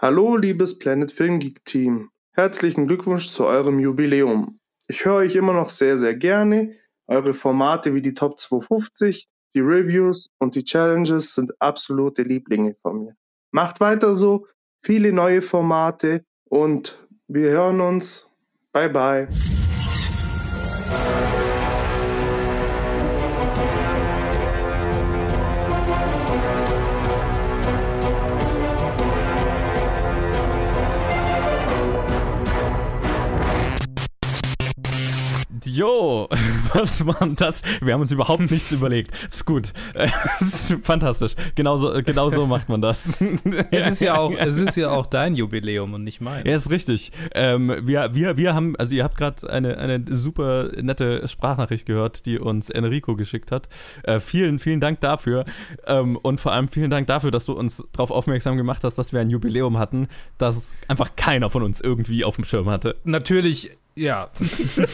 Hallo, liebes Planet Film Geek Team. Herzlichen Glückwunsch zu eurem Jubiläum. Ich höre euch immer noch sehr, sehr gerne. Eure Formate wie die Top 250, die Reviews und die Challenges sind absolute Lieblinge von mir. Macht weiter so, viele neue Formate und wir hören uns. Bye bye. Jo, was war denn das? Wir haben uns überhaupt nichts überlegt. ist gut. ist fantastisch. Genauso, genau so macht man das. es, ist ja auch, es ist ja auch dein Jubiläum und nicht mein. Ja, ist richtig. Ähm, wir, wir, wir haben, also ihr habt gerade eine, eine super nette Sprachnachricht gehört, die uns Enrico geschickt hat. Äh, vielen, vielen Dank dafür. Ähm, und vor allem vielen Dank dafür, dass du uns darauf aufmerksam gemacht hast, dass wir ein Jubiläum hatten, das einfach keiner von uns irgendwie auf dem Schirm hatte. Natürlich ja.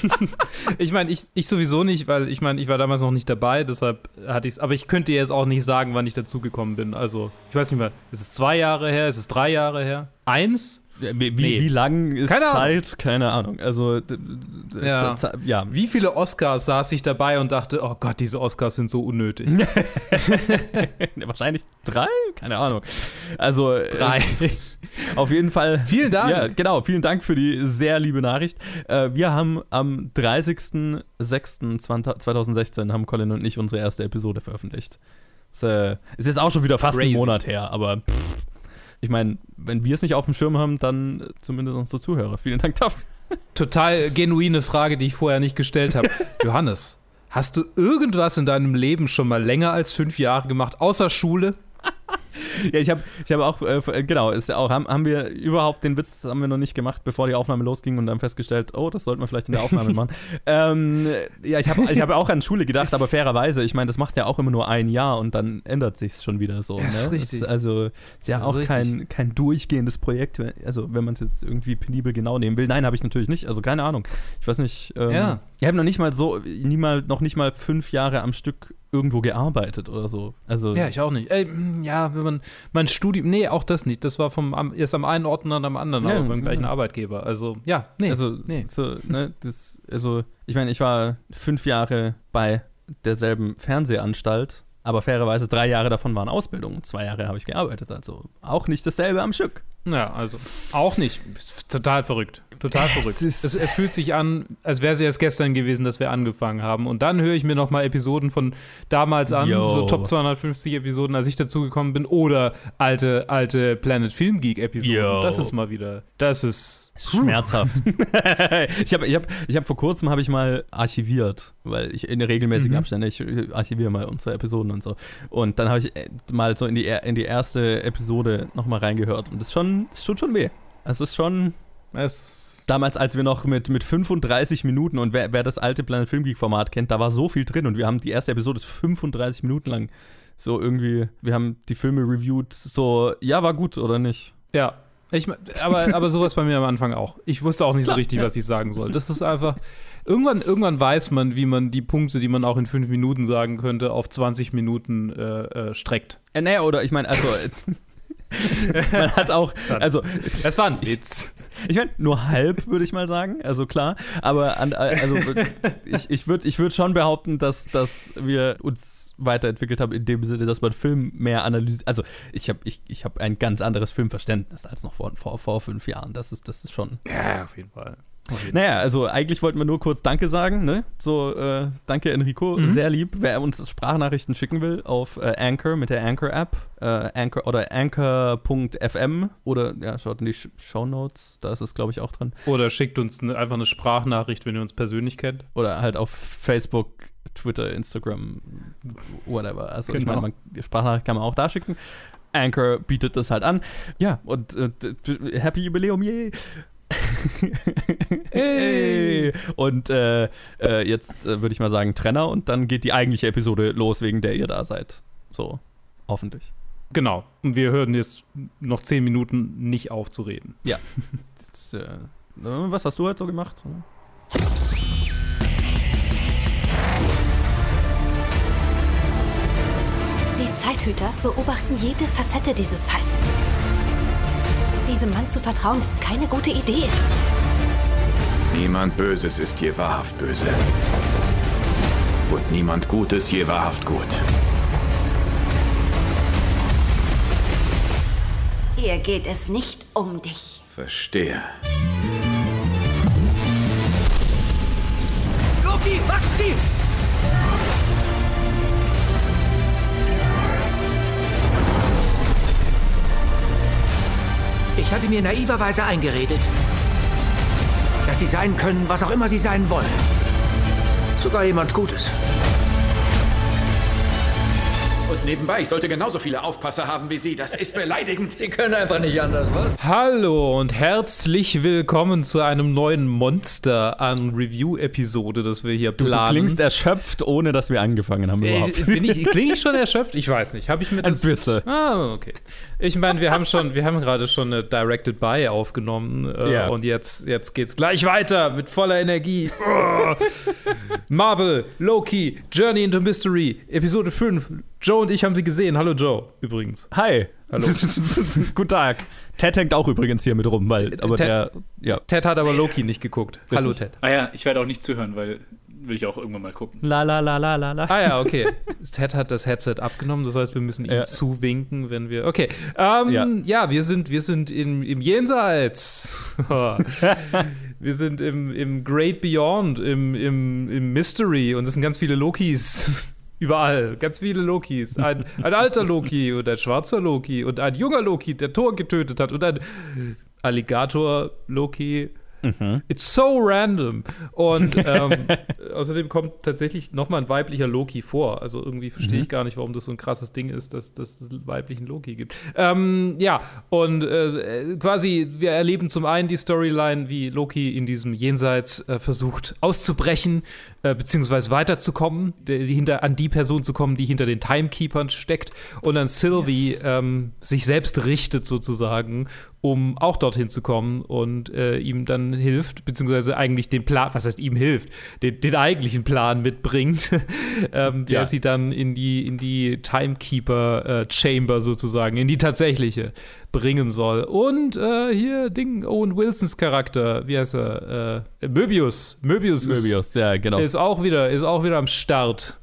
ich meine, ich, ich sowieso nicht, weil ich meine, ich war damals noch nicht dabei, deshalb hatte ich es. Aber ich könnte jetzt auch nicht sagen, wann ich dazugekommen bin. Also, ich weiß nicht mehr, ist es zwei Jahre her, ist es drei Jahre her? Eins? Wie, wie, nee. wie lang ist Keine Zeit? Ahnung. Keine Ahnung. Also, ja. ja. Wie viele Oscars saß ich dabei und dachte, oh Gott, diese Oscars sind so unnötig? Wahrscheinlich drei? Keine Ahnung. Also, äh, drei. Auf jeden Fall. Vielen Dank. Ja, genau. Vielen Dank für die sehr liebe Nachricht. Äh, wir haben am 30.06.2016 haben Colin und ich unsere erste Episode veröffentlicht. Es äh, ist jetzt auch schon wieder fast Crazy. ein Monat her, aber pff, ich meine, wenn wir es nicht auf dem Schirm haben, dann zumindest unsere Zuhörer. Vielen Dank dafür. Total genuine Frage, die ich vorher nicht gestellt habe. Johannes, hast du irgendwas in deinem Leben schon mal länger als fünf Jahre gemacht, außer Schule? ja, ich habe ich hab auch, äh, genau, ist auch, haben, haben wir überhaupt den Witz, haben wir noch nicht gemacht, bevor die Aufnahme losging und dann festgestellt, oh, das sollten wir vielleicht in der Aufnahme machen. ähm, ja, ich habe ich hab auch an Schule gedacht, aber fairerweise, ich meine, das machst ja auch immer nur ein Jahr und dann ändert sich schon wieder so. Ja, ist ne? richtig. Ist also ist ja auch kein, kein durchgehendes Projekt, also wenn man es jetzt irgendwie penibel genau nehmen will. Nein, habe ich natürlich nicht, also keine Ahnung. Ich weiß nicht. Ähm, ja. Ich habe noch nicht mal so, nie mal, noch nicht mal fünf Jahre am Stück irgendwo gearbeitet oder so. Also ja, ich auch nicht. Ey, ja, wenn man mein Studium, nee, auch das nicht. Das war vom am, erst am einen Ort und dann am anderen, ja, aber beim gleichen ja. Arbeitgeber. Also ja, nee. Also nee. So, ne, das, also ich meine, ich war fünf Jahre bei derselben Fernsehanstalt, aber fairerweise drei Jahre davon waren Ausbildung. Zwei Jahre habe ich gearbeitet, also auch nicht dasselbe am Stück. Ja, also auch nicht. Total verrückt. Total verrückt. Es, es, es, fühlt sich an, als wäre es erst gestern gewesen, dass wir angefangen haben. Und dann höre ich mir nochmal Episoden von damals an, Yo. so Top 250 Episoden, als ich dazugekommen bin, oder alte, alte Planet Film Geek Episoden. Das ist mal wieder, das ist schmerzhaft. ich habe ich hab, ich hab vor kurzem habe ich mal archiviert, weil ich in regelmäßigen mhm. Abständen, ich archiviere mal unsere Episoden und so. Und dann habe ich äh, mal so in die, in die erste Episode nochmal reingehört. Und das, schon, das tut schon weh. Also es ist schon. Es damals, als wir noch mit, mit 35 Minuten und wer, wer das alte Planet Film Geek Format kennt, da war so viel drin und wir haben die erste Episode 35 Minuten lang so irgendwie, wir haben die Filme reviewed, so, ja, war gut oder nicht? Ja. Ich, aber, aber sowas bei mir am Anfang auch. Ich wusste auch nicht so richtig, was ich sagen soll. Das ist einfach. Irgendwann, irgendwann weiß man, wie man die Punkte, die man auch in fünf Minuten sagen könnte, auf 20 Minuten äh, äh, streckt. Äh, naja, oder ich meine, also. man hat auch, also das war ein Witz. Ich meine, nur halb, würde ich mal sagen. Also klar. Aber an, also, ich, ich würde ich würd schon behaupten, dass, dass wir uns weiterentwickelt haben, in dem Sinne, dass man Film mehr analysiert. Also ich habe ich, ich hab ein ganz anderes Filmverständnis als noch vor, vor, vor fünf Jahren. Das ist, das ist schon. Ja, auf jeden Fall. Naja, also eigentlich wollten wir nur kurz Danke sagen, ne? So, äh, danke Enrico, mhm. sehr lieb. Wer uns Sprachnachrichten schicken will auf äh, Anchor mit der Anchor-App, äh, Anchor oder Anchor.fm oder ja, schaut in die Show Notes, da ist es, glaube ich, auch drin. Oder schickt uns ne, einfach eine Sprachnachricht, wenn ihr uns persönlich kennt. Oder halt auf Facebook, Twitter, Instagram, whatever. Also genau. ich meine, man, Sprachnachricht kann man auch da schicken. Anchor bietet das halt an. Ja, und äh, Happy Jubiläum, yay! Hey. Und äh, äh, jetzt äh, würde ich mal sagen Trenner und dann geht die eigentliche Episode los, wegen der ihr da seid. So, hoffentlich. Genau. Und wir hören jetzt noch zehn Minuten nicht auf zu reden. Ja. Jetzt, äh, was hast du heute so gemacht? Die Zeithüter beobachten jede Facette dieses Falls. Diesem Mann zu vertrauen ist keine gute Idee. Niemand Böses ist je wahrhaft böse. Und niemand Gutes je wahrhaft gut. Hier geht es nicht um dich. Verstehe. Hatte mir naiverweise eingeredet, dass sie sein können, was auch immer sie sein wollen. Sogar jemand Gutes. Und nebenbei, ich sollte genauso viele Aufpasser haben wie Sie. Das ist beleidigend. Sie können einfach nicht anders, was? Hallo und herzlich willkommen zu einem neuen Monster an Review-Episode, das wir hier planen. Du klingst erschöpft, ohne dass wir angefangen haben Äh, überhaupt. bin ich, klinge ich schon erschöpft? Ich weiß nicht. Habe ich mir Ein bisschen. Ah, okay. Ich meine, wir haben schon, wir haben gerade schon eine Directed By aufgenommen äh, Ja. und jetzt, jetzt geht's gleich weiter mit voller Energie. Oh. Marvel, Loki, Journey into Mystery, Episode 5. Joe und ich haben sie gesehen. Hallo Joe, übrigens. Hi. Hallo. Guten Tag. Ted hängt auch übrigens hier mit rum, weil, aber Ted- der, ja. Ted hat aber Loki nicht geguckt. Hallo Ted. Ah ja, ich werde auch nicht zuhören, weil will ich auch irgendwann mal gucken. La la la la la la. Ah ja, okay. Ted hat das Headset abgenommen, das heißt, wir müssen ihm Ja. zuwinken, wenn wir. Okay. Ähm, ja. Ja. wir sind, wir sind im, im Jenseits. wir sind im, im Great Beyond, im, im, im Mystery und es sind ganz viele Lokis. Überall, ganz viele Lokis. Ein, ein alter Loki und ein schwarzer Loki und ein junger Loki, der Thor getötet hat und ein Alligator-Loki. It's so random. Und ähm, außerdem kommt tatsächlich nochmal ein weiblicher Loki vor. Also irgendwie verstehe ich gar nicht, warum das so ein krasses Ding ist, dass, dass es weiblichen Loki gibt. Ähm, ja, und äh, quasi, wir erleben zum einen die Storyline, wie Loki in diesem Jenseits äh, versucht auszubrechen, äh, beziehungsweise weiterzukommen, der, hinter, an die Person zu kommen, die hinter den Timekeepern steckt. Und dann Sylvie ähm, sich selbst richtet sozusagen um auch dorthin zu kommen und äh, ihm dann hilft, beziehungsweise eigentlich den Plan, was heißt ihm hilft, den, den eigentlichen Plan mitbringt, ähm, der Ja. sie dann in die, in die Timekeeper-Chamber sozusagen, in die tatsächliche bringen soll. Und äh, hier Ding, Owen Wilsons Charakter, wie heißt er? Äh, Möbius. Möbius, Möbius, ja, genau. Ist, ist auch wieder, ist auch wieder am Start.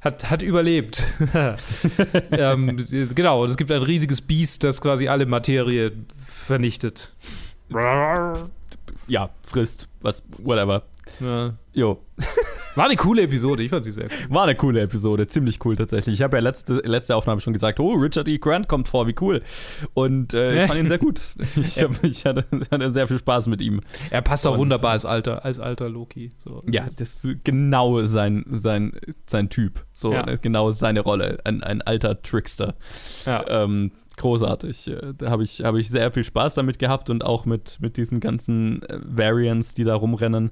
Hat, hat überlebt. ähm, genau, und es gibt ein riesiges Biest, das quasi alle Materie vernichtet. ja, frisst, was, whatever. Ja. Jo. War eine coole Episode, ich fand sie sehr cool. War eine coole Episode, ziemlich cool tatsächlich. Ich habe ja letzte, letzte Aufnahme schon gesagt, oh, Richard E. Grant kommt vor, wie cool. Und äh, ich fand ihn sehr gut. Ich, hab, ich hatte, hatte sehr viel Spaß mit ihm. Er passt auch Und- wunderbar als alter, als alter Loki. So. Ja, das ist genau sein, sein, sein Typ. So, Ja. ne, genau seine Rolle. Ein, ein alter Trickster. Ja. Ähm, großartig. Äh, Da habe ich, hab ich sehr viel Spaß damit gehabt und auch mit, mit diesen ganzen äh, Variants, die da rumrennen.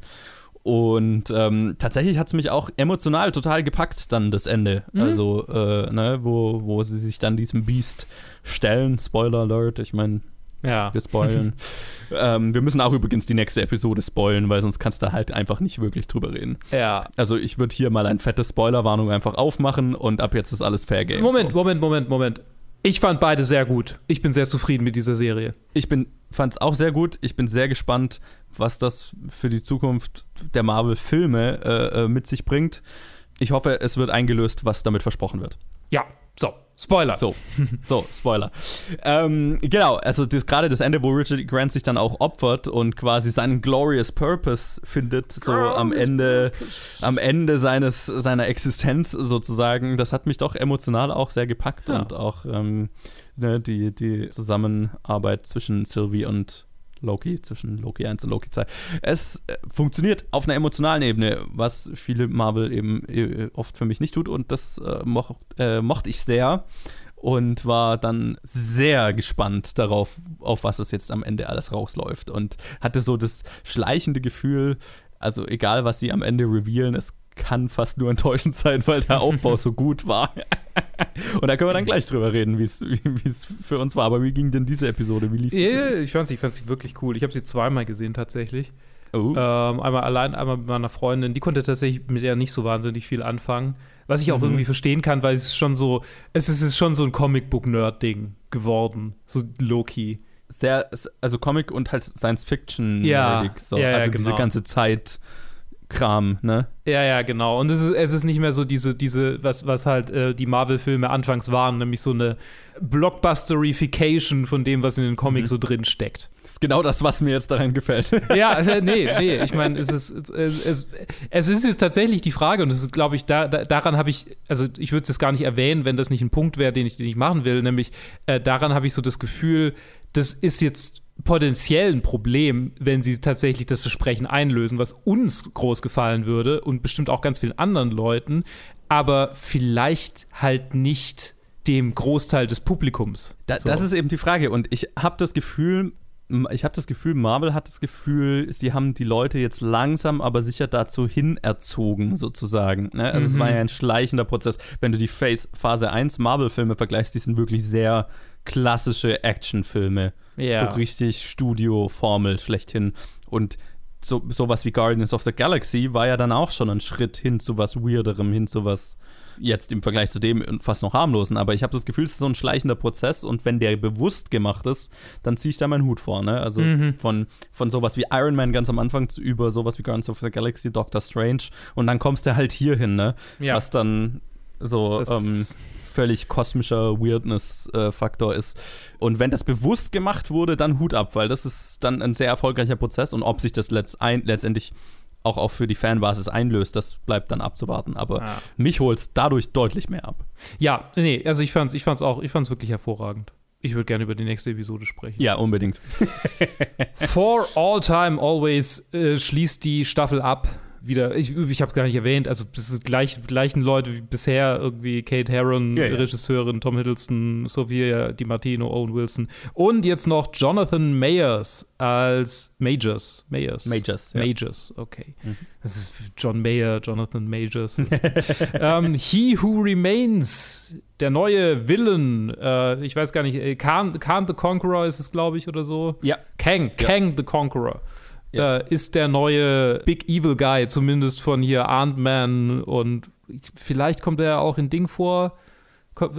Und ähm, tatsächlich hat es mich auch emotional total gepackt, dann das Ende. Mhm. Also, äh, ne, wo, wo sie sich dann diesem Beast stellen. Spoiler Alert, ich meine, ja. wir spoilen. ähm, wir müssen auch übrigens die nächste Episode spoilen, weil sonst kannst du halt einfach nicht wirklich drüber reden. ja. Also ich würde hier mal ein fettes Spoilerwarnung einfach aufmachen und ab jetzt ist alles Fair Game. Moment, So. Moment, Moment, Moment. Ich fand beide sehr gut. Ich bin sehr zufrieden mit dieser Serie. Ich bin, fand's auch sehr gut. Ich bin sehr gespannt, was das für die Zukunft der Marvel-Filme äh, äh, mit sich bringt. Ich hoffe, es wird eingelöst, was damit versprochen wird. Ja, so. Spoiler. So, so, Spoiler. ähm, genau, also das, gerade das Ende, wo Richard. Grant sich dann auch opfert und quasi seinen Glorious Purpose findet, so am Ende, am Ende seines, seiner Existenz sozusagen, das hat mich doch emotional auch sehr gepackt Ja. und auch ähm, ne, die, die Zusammenarbeit zwischen Sylvie und Loki, zwischen Loki 1 und Loki 2. Es äh, funktioniert auf einer emotionalen Ebene, was viele Marvel eben äh, oft für mich nicht tut und das äh, moch, äh, mochte ich sehr und war dann sehr gespannt darauf, auf was es jetzt am Ende alles rausläuft und hatte so das schleichende Gefühl, also egal was sie am Ende revealen, es kann fast nur enttäuschend sein, weil der Aufbau so gut war. Und da können wir dann gleich drüber reden, wie es für uns war. Aber wie ging denn diese Episode? Wie lief die? Ich fand sie, ich fand sie wirklich cool. Ich habe sie zweimal gesehen tatsächlich. Oh. Ähm, einmal allein, einmal mit meiner Freundin. Die konnte tatsächlich mit der nicht so wahnsinnig viel anfangen. Was ich auch Mhm. irgendwie verstehen kann, weil es ist schon so, es ist, es ist schon so ein Comicbook-Nerd-Ding geworden. So Loki. sehr, also Comic und halt Science Fiction. Ja, so. ja, ja, also genau. diese ganze Zeit. Kram, ne? Ja, ja, genau. Und es ist, es ist nicht mehr so diese, diese was, was halt äh, die Marvel-Filme anfangs waren, nämlich so eine Blockbusterification von dem, was in den Comics so drin steckt. Das ist genau das, was mir jetzt daran gefällt. Ja, also, nee, nee, ich meine, es ist, es, es, es ist jetzt tatsächlich die Frage, und das ist, glaube ich, da, da, daran habe ich, also ich würde es jetzt gar nicht erwähnen, wenn das nicht ein Punkt wäre, den ich, den ich machen will, nämlich äh, daran habe ich so das Gefühl, das ist jetzt potenziell ein Problem, wenn sie tatsächlich das Versprechen einlösen, was uns groß gefallen würde und bestimmt auch ganz vielen anderen Leuten, aber vielleicht halt nicht dem Großteil des Publikums. Da, So. Das ist eben die Frage. Und ich habe das Gefühl, ich habe das Gefühl, Marvel hat das Gefühl, sie haben die Leute jetzt langsam, aber sicher dazu hinerzogen, sozusagen. Ne? Also es war ja ein schleichender Prozess. Wenn du die Phase 1 Marvel-Filme vergleichst, die sind wirklich sehr klassische Actionfilme. Ja. So richtig Studio-Formel schlechthin. Und so, sowas wie Guardians of the Galaxy war ja dann auch schon ein Schritt hin zu was Weirderem, hin zu was jetzt im Vergleich zu dem fast noch harmlosen. Aber ich habe das Gefühl, es ist so ein schleichender Prozess und wenn der bewusst gemacht ist, dann ziehe ich da meinen Hut vor. Ne? Also von, von sowas wie Iron Man ganz am Anfang zu, über sowas wie Guardians of the Galaxy, Doctor Strange und dann kommst du halt hier hin, ne? Ja. was dann so Das- ähm, völlig kosmischer Weirdness-Faktor ist. Und wenn das bewusst gemacht wurde, dann Hut ab, weil das ist dann ein sehr erfolgreicher Prozess und ob sich das letzt ein, letztendlich auch, auch für die Fanbasis einlöst, das bleibt dann abzuwarten. Aber Ja. mich holt es dadurch deutlich mehr ab. Ja, nee, also ich fand's, ich fand's auch, ich fand's wirklich hervorragend. Ich würde gerne über die nächste Episode sprechen. Ja, unbedingt. For All Time Always äh, schließt die Staffel ab. Wieder, ich, ich habe gar nicht erwähnt, also das sind gleich, gleichen Leute wie bisher, irgendwie Kate Herron, Ja, ja. Regisseurin, Tom Hiddleston, Sophia Di Martino, Owen Wilson und jetzt noch Jonathan Mayers als Majors. Mayers. Majors, ja. Majors, okay. Das ist John Mayer, Jonathan Majors. ähm, He Who Remains, der neue Villain, äh, ich weiß gar nicht, äh, Khan, Khan the Conqueror ist es, glaube ich, oder so. Ja. Kang, Kang the Conqueror. Yes. Äh, ist der neue Big Evil Guy, zumindest von hier Ant-Man und vielleicht kommt er auch in Ding vor,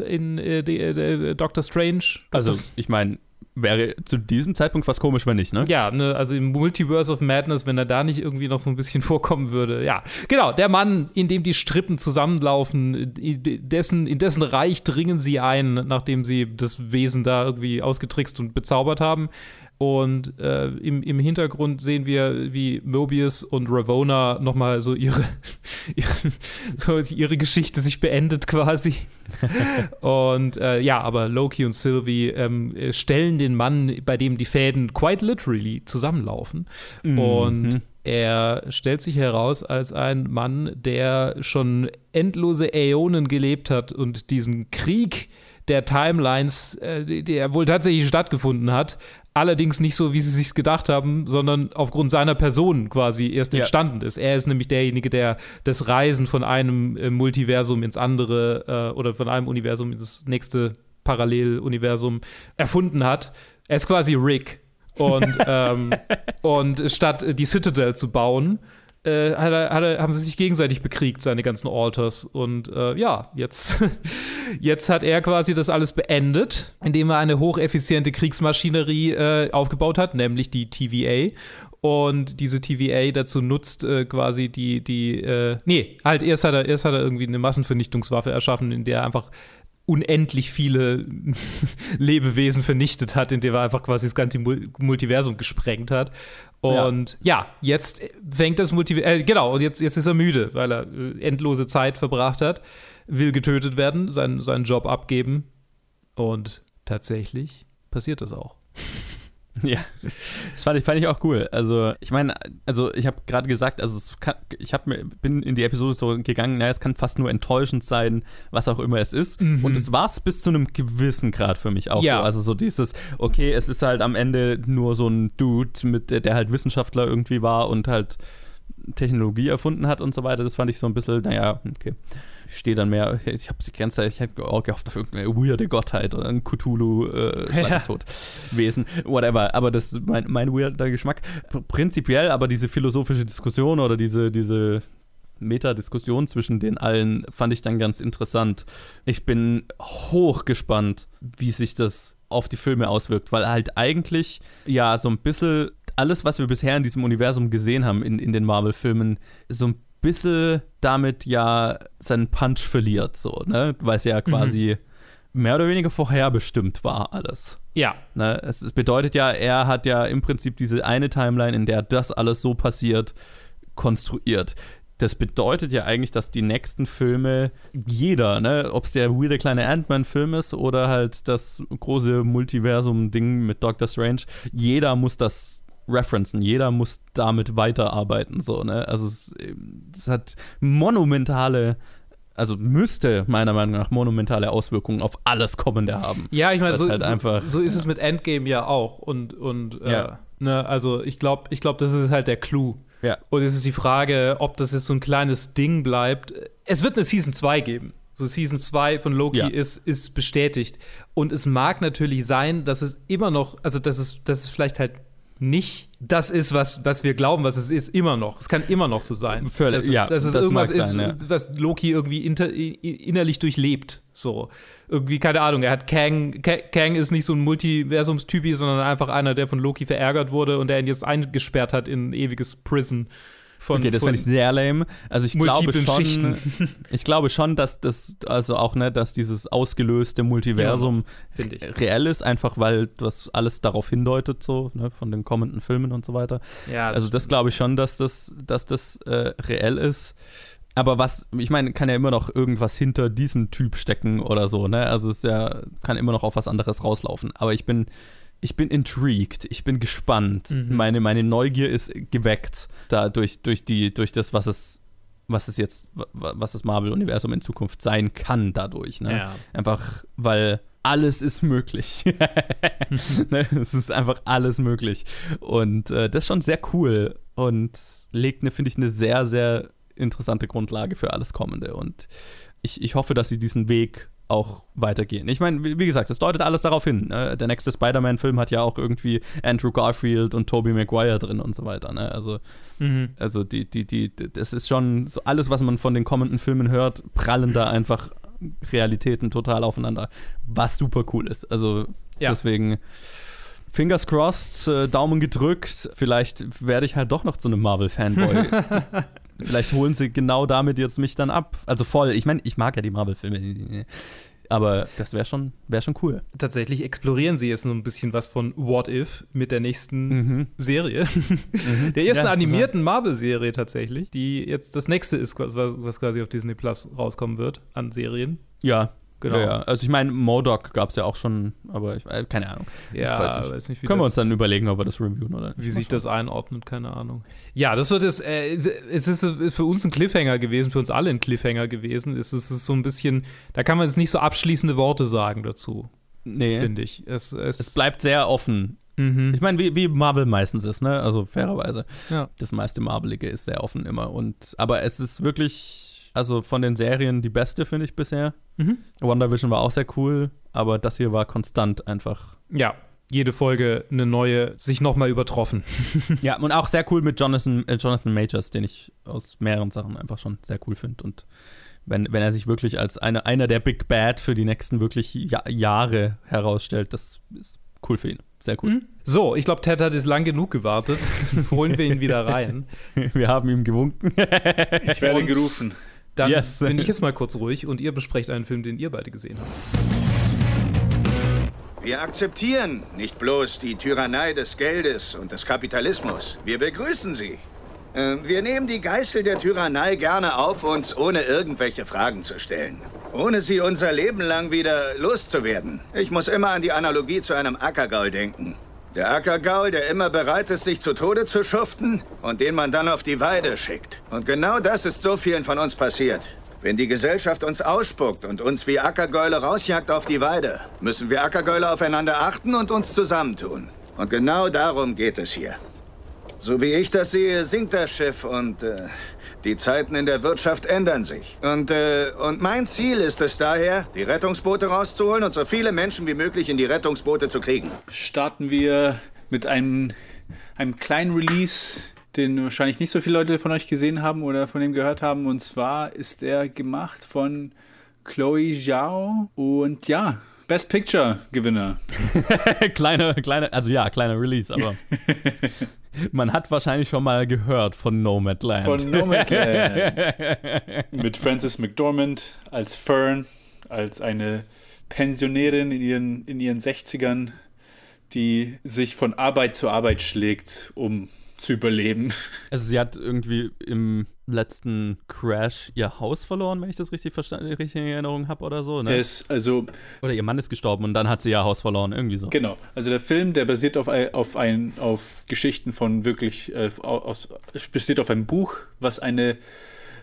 in äh, die, äh, Doctor Strange. Also, ich meine, wäre zu diesem Zeitpunkt fast komisch, wenn nicht, ne? ja, ne, also im Multiverse of Madness, wenn er da nicht irgendwie noch so ein bisschen vorkommen würde. Ja, genau, der Mann, in dem die Strippen zusammenlaufen, in dessen, in dessen Reich dringen sie ein, nachdem sie das Wesen da irgendwie ausgetrickst und bezaubert haben. Und äh, im, im Hintergrund sehen wir, wie Mobius und Ravona nochmal so ihre, ihre, so ihre Geschichte sich beendet quasi. und äh, ja, aber Loki und Sylvie ähm, äh, stellen den Mann, bei dem die Fäden quite literally zusammenlaufen. Und er stellt sich heraus als ein Mann, der schon endlose Äonen gelebt hat und diesen Krieg der Timelines, äh, der wohl tatsächlich stattgefunden hat, allerdings nicht so, wie sie sich gedacht haben, sondern aufgrund seiner Person quasi erst Ja. entstanden ist. Er ist nämlich derjenige, der das Reisen von einem äh, Multiversum ins andere äh, oder von einem Universum ins nächste Paralleluniversum erfunden hat. Er ist quasi Rick. Und, ähm, und statt die Citadel zu bauen, äh, hat er, hat er, haben sie sich gegenseitig bekriegt, seine ganzen Alters. Und äh, ja, jetzt, jetzt hat er quasi das alles beendet, indem er eine hocheffiziente Kriegsmaschinerie äh, aufgebaut hat, nämlich die TVA. Und diese TVA dazu nutzt, äh, quasi die, die, äh, nee, halt, erst hat, er, erst hat er irgendwie eine Massenvernichtungswaffe erschaffen, in der er einfach unendlich viele Lebewesen vernichtet hat, indem er einfach quasi das ganze Mul- Multiversum gesprengt hat. Und ja, jetzt fängt das Multiversum, äh, genau, und jetzt, jetzt ist er müde, weil er äh, endlose Zeit verbracht hat, will getötet werden, seinen, seinen Job abgeben. Und tatsächlich passiert das auch. Ja, das fand ich, fand ich auch cool. Also, ich meine, also ich habe gerade gesagt, also kann, ich hab mir, bin in die Episode so gegangen, naja, es kann fast nur enttäuschend sein, was auch immer es ist. Und es war es bis zu einem gewissen Grad für mich auch Ja. so. Also so dieses, okay, es ist halt am Ende nur so ein Dude, mit der, der halt Wissenschaftler irgendwie war und halt Technologie erfunden hat und so weiter. Das fand ich so ein bisschen, naja, okay. Ich stehe dann mehr, ich habe die ganze Zeit, ich habe auch gehofft auf irgendeine weirde Gottheit oder ein Cthulhu, äh, tot, Wesen, whatever. Aber das ist mein, mein weirder Geschmack. Prinzipiell, aber diese philosophische Diskussion oder diese, diese Metadiskussion zwischen den allen fand ich dann ganz interessant. Ich bin hochgespannt, wie sich das auf die Filme auswirkt, weil halt eigentlich ja so ein bisschen alles, was wir bisher in diesem Universum gesehen haben, in, in den Marvel-Filmen, so ein bisschen damit ja seinen Punch verliert, so, ne? Weil es ja quasi mhm. mehr oder weniger vorherbestimmt war, alles. Ja. Ne? Es, es bedeutet ja, er hat ja im Prinzip diese eine Timeline, in der das alles so passiert, konstruiert das bedeutet ja eigentlich, dass die nächsten Filme jeder, ne, ob es der weirde kleine Ant-Man-Film ist oder halt das große Multiversum-Ding mit Doctor Strange, jeder muss das referenzen, jeder muss damit weiterarbeiten, so, ne? Also es, es hat monumentale also müsste meiner Meinung nach monumentale Auswirkungen auf alles Kommende haben. Ja, ich meine, so, halt so, so, ist es mit Endgame ja auch. Und, und äh, ja. ne, also ich glaube, ich glaub, das ist halt der Clou. Ja. Und es ist die Frage, ob das jetzt so ein kleines Ding bleibt. Es wird eine Season 2 geben. So Season 2 von Loki ja. ist, ist bestätigt. Und es mag natürlich sein, dass es immer noch, also dass es, dass es vielleicht halt nicht das ist, was, was wir glauben, was es ist, immer noch. Es kann immer noch so sein. Völlig, dass es, ja, dass es das irgendwas sein, ist, ja. was Loki irgendwie inter, innerlich durchlebt. So. Irgendwie, keine Ahnung, er hat Kang, Kang ist nicht so ein Multiversumstypi, sondern einfach einer, der von Loki verärgert wurde und der ihn jetzt eingesperrt hat in ein ewiges Prison. Von, okay, das fand ich sehr lame. Also ich glaube schon, ich glaube schon, dass das, also auch, ne, dass dieses ausgelöste Multiversum ja, reell ist, einfach weil das alles darauf hindeutet, so, ne, von den kommenden Filmen und so weiter. Ja, das also das glaube ich schon, dass das, dass das äh, reell ist. Aber was, ich meine, kann ja immer noch irgendwas hinter diesem Typ stecken oder so, ne? Also es ja, kann immer noch auf was anderes rauslaufen. Aber ich bin, ich bin intrigued, ich bin gespannt. Mhm. Meine, meine Neugier ist geweckt da durch, durch, die, durch das, was es, was es jetzt, was das Marvel-Universum in Zukunft sein kann dadurch. Ne? Ja. Einfach, weil alles ist möglich. ne? Es ist einfach alles möglich. Und äh, das ist schon sehr cool und legt, eine, finde ich, eine sehr, sehr interessante Grundlage für alles Kommende. Und ich, ich hoffe, dass sie diesen Weg auch weitergehen. Ich meine, wie, gesagt, es deutet alles darauf hin. Ne? Der nächste Spider-Man-Film hat ja auch irgendwie Andrew Garfield und Tobey Maguire drin und so weiter. Ne? Also, mhm. also die, die, die, das ist schon so alles, was man von den kommenden Filmen hört, prallen da einfach Realitäten total aufeinander, was super cool ist. Also ja. deswegen. Fingers crossed, äh, Daumen gedrückt. Vielleicht werde ich halt doch noch zu einem Marvel-Fanboy. Vielleicht holen sie genau damit jetzt mich dann ab. Also voll. Ich meine, ich mag ja die Marvel-Filme. Aber das wäre schon, wär schon cool. Tatsächlich explorieren sie jetzt so ein bisschen was von What If mit der nächsten mhm. Serie. Mhm. Der ersten ja, animierten Marvel-Serie tatsächlich, die jetzt das nächste ist, was, was quasi auf Disney Plus rauskommen wird an Serien. Ja, Genau. Ja. Also ich meine, Modoc gab es ja auch schon, aber ich, äh, keine Ahnung. Ja, weiß nicht. Weiß nicht Können wir uns dann überlegen, ob wir das reviewen oder nicht. Wie sich das einordnet, keine Ahnung. Ja, das wird es, äh, es ist für uns ein Cliffhanger gewesen, für uns alle ein Cliffhanger gewesen. Es ist, es ist so ein bisschen, da kann man jetzt nicht so abschließende Worte sagen dazu. Nee. Finde ich. Es, es, es, bleibt sehr offen. Mhm. Ich meine, wie, wie, Marvel meistens ist, ne? Also fairerweise. Ja. Das meiste Marvelige ist sehr offen immer. Und, aber es ist wirklich also von den Serien die beste, finde ich bisher. Mhm. WandaVision war auch sehr cool, aber das hier war konstant einfach. Ja, jede Folge eine neue, sich nochmal übertroffen. ja, und auch sehr cool mit Jonathan, äh, Jonathan Majors, den ich aus mehreren Sachen einfach schon sehr cool finde. Und wenn, wenn er sich wirklich als eine, einer der Big Bad für die nächsten wirklich ja Jahre herausstellt, das ist cool für ihn. Sehr cool. Mhm. So, ich glaube, Ted hat jetzt lang genug gewartet. Holen wir ihn wieder rein. Wir haben ihm gewunken. ich werde und gerufen. Dann yes. bin ich jetzt mal kurz ruhig und ihr besprecht einen Film, den ihr beide gesehen habt. Wir akzeptieren nicht bloß die Tyrannei des Geldes und des Kapitalismus. Wir begrüßen sie. Äh, wir nehmen die Geißel der Tyrannei gerne auf uns, ohne irgendwelche Fragen zu stellen. Ohne sie unser Leben lang wieder loszuwerden. Ich muss immer an die Analogie zu einem Ackergaul denken. Der Ackergaul, der immer bereit ist, sich zu Tode zu schuften und den man dann auf die Weide schickt. Und genau das ist so vielen von uns passiert. Wenn die Gesellschaft uns ausspuckt und uns wie Ackergäule rausjagt auf die Weide, müssen wir Ackergäule aufeinander achten und uns zusammentun. Und genau darum geht es hier. So wie ich das sehe, sinkt das Schiff und äh, die Zeiten in der Wirtschaft ändern sich. Und, äh, und mein Ziel ist es daher, die Rettungsboote rauszuholen und so viele Menschen wie möglich in die Rettungsboote zu kriegen. Starten wir mit einem, einem kleinen Release, den wahrscheinlich nicht so viele Leute von euch gesehen haben oder von dem gehört haben. Und zwar ist er gemacht von Chloe Zhao. Und ja, Best Picture Gewinner. kleine, kleine, also ja, kleiner Release, aber man hat wahrscheinlich schon mal gehört von Nomadland. Von Nomadland. Mit Frances McDormand als Fern, als eine Pensionärin in ihren, in ihren 60ern, die sich von Arbeit zu Arbeit schlägt, um zu überleben. Also sie hat irgendwie im letzten Crash ihr Haus verloren, wenn ich das richtig verstanden, richtig in Erinnerung habe oder so. Ne? Es, also, oder ihr Mann ist gestorben und dann hat sie ihr Haus verloren, irgendwie so. Genau. Also der Film, der basiert auf, auf, ein, auf Geschichten von wirklich, äh, aus, basiert auf einem Buch, was eine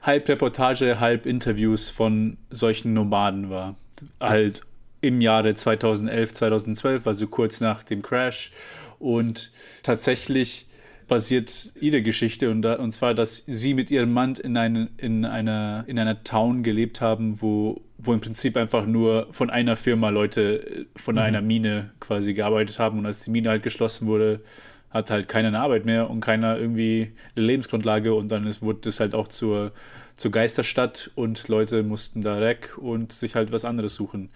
halb Reportage, halb Interviews von solchen Nomaden war. Halt im Jahre 2011, 2012, also kurz nach dem Crash. Und tatsächlich basiert ihre Geschichte und, da, und zwar, dass sie mit ihrem Mann in, eine, in, einer, in einer Town gelebt haben, wo, wo im Prinzip einfach nur von einer Firma Leute äh, von mhm. einer Mine quasi gearbeitet haben und als die Mine halt geschlossen wurde, hat halt keiner eine Arbeit mehr und keiner irgendwie eine Lebensgrundlage und dann ist, wurde das halt auch zur, zur Geisterstadt und Leute mussten da weg und sich halt was anderes suchen.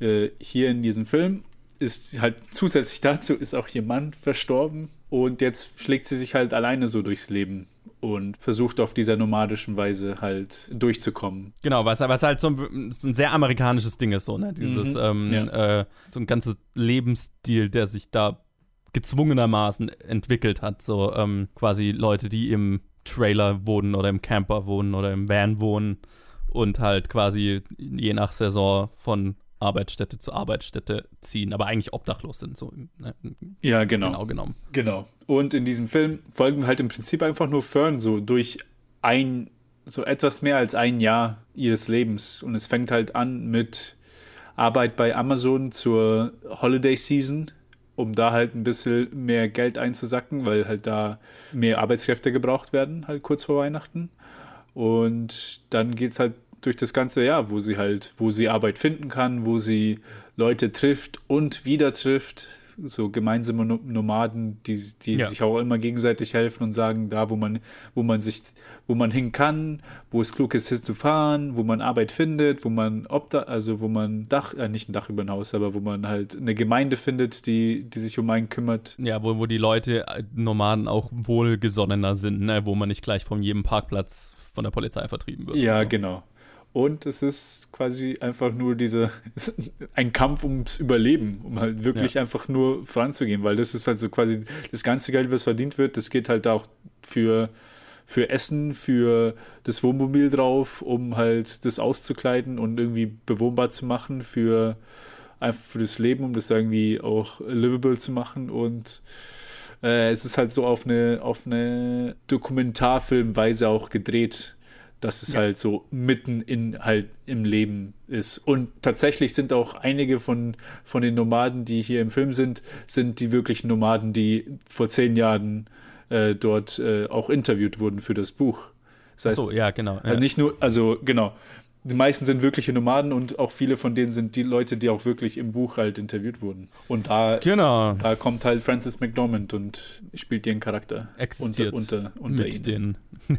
Äh, hier in diesem Film ist halt zusätzlich dazu ist auch ihr Mann verstorben und jetzt schlägt sie sich halt alleine so durchs Leben und versucht auf dieser nomadischen Weise halt durchzukommen. Genau, was, was halt so ein, so ein sehr amerikanisches Ding ist, so, ne? Dieses, mhm, ähm, ja. äh, so ein ganzes Lebensstil, der sich da gezwungenermaßen entwickelt hat. So ähm, quasi Leute, die im Trailer wohnen oder im Camper wohnen oder im Van wohnen und halt quasi je nach Saison von Arbeitsstätte zu Arbeitsstätte ziehen, aber eigentlich obdachlos sind, so ne? ja genau genau genommen. Genau. Und in diesem Film folgen halt im Prinzip einfach nur Fern so durch ein so etwas mehr als ein Jahr ihres Lebens und es fängt halt an mit Arbeit bei Amazon zur Holiday Season, um da halt ein bisschen mehr Geld einzusacken, weil halt da mehr Arbeitskräfte gebraucht werden, halt kurz vor Weihnachten. Und dann geht es halt durch das ganze Jahr, wo sie halt, wo sie Arbeit finden kann, wo sie Leute trifft und wieder trifft, so gemeinsame Nomaden, die, die ja. sich auch immer gegenseitig helfen und sagen, da wo man, wo man sich, wo man hin kann, wo es klug ist, hinzufahren, wo man Arbeit findet, wo man Obda, also wo man Dach, äh, nicht ein Dach über ein Haus, aber wo man halt eine Gemeinde findet, die, die sich um einen kümmert. Ja, wo, wo die Leute, äh, Nomaden auch wohlgesonnener sind, ne? wo man nicht gleich von jedem Parkplatz von der Polizei vertrieben wird. Ja, so. genau. Und es ist quasi einfach nur diese, ein Kampf ums Überleben, um halt wirklich ja. einfach nur voranzugehen, weil das ist halt so quasi das ganze Geld, was verdient wird, das geht halt auch für, für Essen, für das Wohnmobil drauf, um halt das auszukleiden und irgendwie bewohnbar zu machen, für einfach für das Leben, um das irgendwie auch livable zu machen und äh, es ist halt so auf eine, auf eine Dokumentarfilmweise auch gedreht dass es ja. halt so mitten in halt im Leben ist. Und tatsächlich sind auch einige von, von den Nomaden, die hier im Film sind, sind die wirklichen Nomaden, die vor zehn Jahren äh, dort äh, auch interviewt wurden für das Buch. Das heißt, so, ja, genau. Ja. Also nicht nur, also genau, die meisten sind wirkliche Nomaden und auch viele von denen sind die Leute, die auch wirklich im Buch halt interviewt wurden. Und da, genau. da kommt halt Francis McDormand und spielt ihren Charakter Existiert unter, unter, unter mit ihnen. Den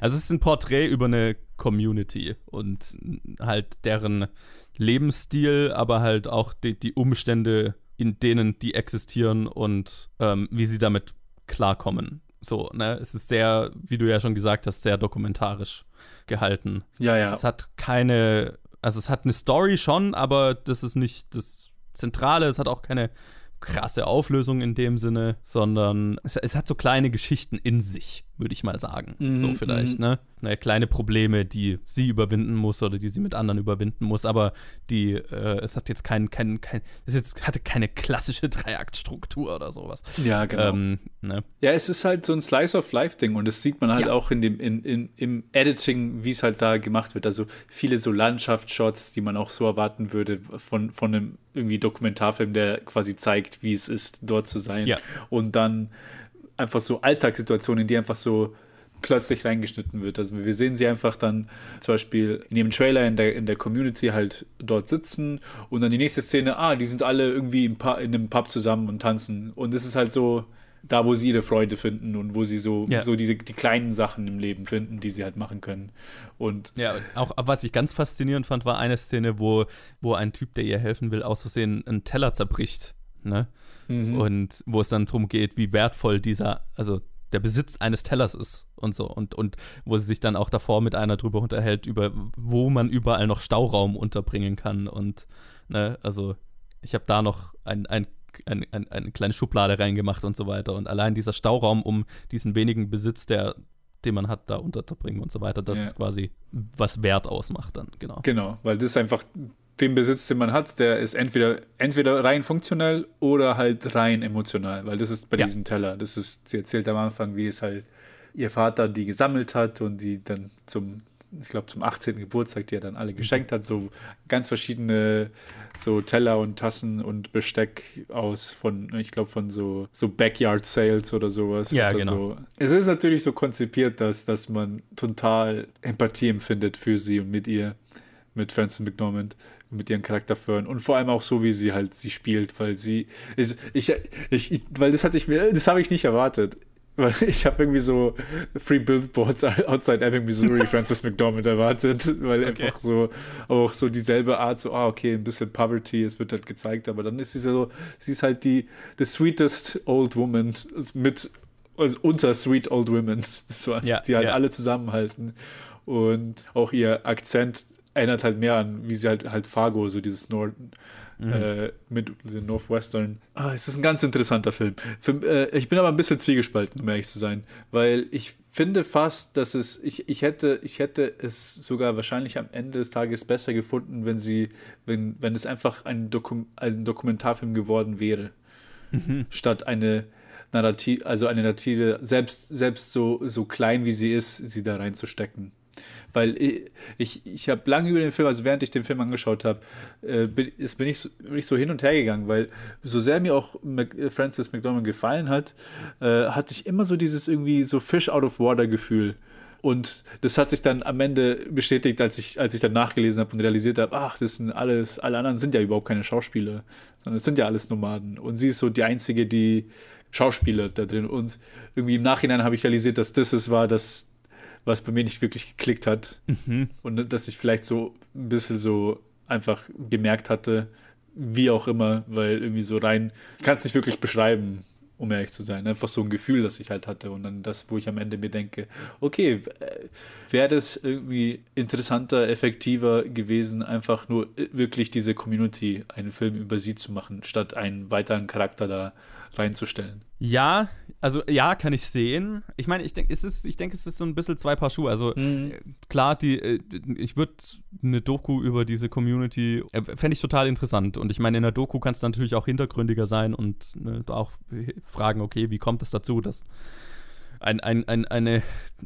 also es ist ein Porträt über eine Community und halt deren Lebensstil, aber halt auch die, die Umstände, in denen die existieren und ähm, wie sie damit klarkommen. So, ne? Es ist sehr, wie du ja schon gesagt hast, sehr dokumentarisch gehalten. Ja, ja. Es hat keine, also es hat eine Story schon, aber das ist nicht das Zentrale. Es hat auch keine krasse Auflösung in dem Sinne, sondern es, es hat so kleine Geschichten in sich, würde ich mal sagen. Mhm, so vielleicht, mhm. ne? ne? Kleine Probleme, die sie überwinden muss oder die sie mit anderen überwinden muss, aber die, äh, es hat jetzt kein, kein, kein, es jetzt hatte keine klassische Dreiaktstruktur oder sowas. Ja, genau. Ähm, ne? Ja, es ist halt so ein Slice of Life-Ding und das sieht man halt ja. auch in dem, in, in, im Editing, wie es halt da gemacht wird. Also viele so Landschaftsshots, die man auch so erwarten würde von, von einem irgendwie Dokumentarfilm, der quasi zeigt, wie es ist, dort zu sein. Ja. Und dann einfach so Alltagssituationen, in die einfach so plötzlich reingeschnitten wird. Also wir sehen sie einfach dann zum Beispiel in ihrem Trailer in der, in der Community halt dort sitzen und dann die nächste Szene, ah, die sind alle irgendwie im in einem Pub zusammen und tanzen. Und es ist halt so, da, wo sie ihre Freude finden und wo sie so, Ja. so diese die kleinen Sachen im Leben finden, die sie halt machen können. Und Ja, auch was ich ganz faszinierend fand, war eine Szene, wo, wo ein Typ, der ihr helfen will, aus Versehen einen Teller zerbricht. Ne? Mhm. Und wo es dann darum geht, wie wertvoll dieser, also der Besitz eines Tellers ist und so. Und, und wo sie sich dann auch davor mit einer drüber unterhält, über wo man überall noch Stauraum unterbringen kann. Und, ne, also ich habe da noch ein, ein, ein, ein, eine kleine Schublade reingemacht und so weiter. Und allein dieser Stauraum, um diesen wenigen Besitz, der, den man hat, da unterzubringen und so weiter, das Ja. ist quasi, was Wert ausmacht dann, genau. Genau, weil das einfach den Besitz, den man hat, der ist entweder, entweder rein funktionell oder halt rein emotional, weil das ist bei Ja. diesem Teller. Das ist, sie erzählt am Anfang, wie es halt ihr Vater die gesammelt hat und die dann zum, ich glaube, zum 18. Geburtstag, die er dann alle geschenkt hat, so ganz verschiedene so Teller und Tassen und Besteck aus von, ich glaube, von so, so Backyard Sales oder sowas. Ja, oder genau. So. Es ist natürlich so konzipiert, dass, dass man total Empathie empfindet für sie und mit ihr mit Frances McDormand mit ihren Charakterführern und vor allem auch so, wie sie halt sie spielt, weil sie ich, ich, ich, weil das hatte ich mir, das habe ich nicht erwartet. Weil ich habe irgendwie so Free Billboards outside Ebbing, Missouri, Frances McDormand erwartet, weil einfach so auch so dieselbe Art, so, ah, okay, ein bisschen Poverty, es wird halt gezeigt, aber dann ist sie so, sie ist halt die the sweetest old woman mit also unter Sweet Old Women, so, Ja, die halt ja. alle zusammenhalten. Und auch ihr Akzent erinnert halt mehr an, wie sie halt, halt Fargo, so dieses Nord, Mhm. äh, mit Northwestern. Ah, es ist ein ganz interessanter Film. Für, äh, ich bin aber ein bisschen zwiegespalten, um ehrlich zu sein, weil ich finde fast, dass es, ich, ich, hätte, ich hätte es sogar wahrscheinlich am Ende des Tages besser gefunden, wenn sie, wenn, wenn es einfach ein, Dokum, ein Dokumentarfilm geworden wäre, statt eine Narrative, also eine Narrative, selbst, selbst so, so klein wie sie ist, sie da reinzustecken. Weil ich, ich, habe lange über den Film, also während ich den Film angeschaut habe, äh, bin, bin, ich so, bin ich so hin und her gegangen, weil so sehr mir auch Mac, Francis McDormand gefallen hat, äh, hatte ich immer so dieses irgendwie so Fish out of water Gefühl. Und das hat sich dann am Ende bestätigt, als ich, als ich dann nachgelesen habe und realisiert habe, ach, das sind alles, alle anderen sind ja überhaupt keine Schauspieler, sondern es sind ja alles Nomaden. Und sie ist so die einzige, die Schauspieler da drin. Und irgendwie im Nachhinein habe ich realisiert, dass das es war, das, was bei mir nicht wirklich geklickt hat. Und dass ich vielleicht so ein bisschen so einfach gemerkt hatte, wie auch immer, weil irgendwie so rein, ich kann es nicht wirklich beschreiben, um ehrlich zu sein. Einfach so ein Gefühl, das ich halt hatte. Und dann das, wo ich am Ende mir denke, okay, äh, wäre das irgendwie interessanter, effektiver gewesen, einfach nur äh, wirklich diese Community, einen Film über sie zu machen, statt einen weiteren Charakter da reinzustellen. Ja, also ja, kann ich sehen. Ich meine, ich denke, es ist, ich denke, es ist so ein bisschen zwei Paar Schuhe. Also Mhm. klar, die, äh, ich würde eine Doku über diese Community äh, fände ich total interessant. Und ich meine, in der Doku kann es natürlich auch hintergründiger sein und ne, auch fragen, okay, wie kommt es dazu, dass ein, ein, ein eine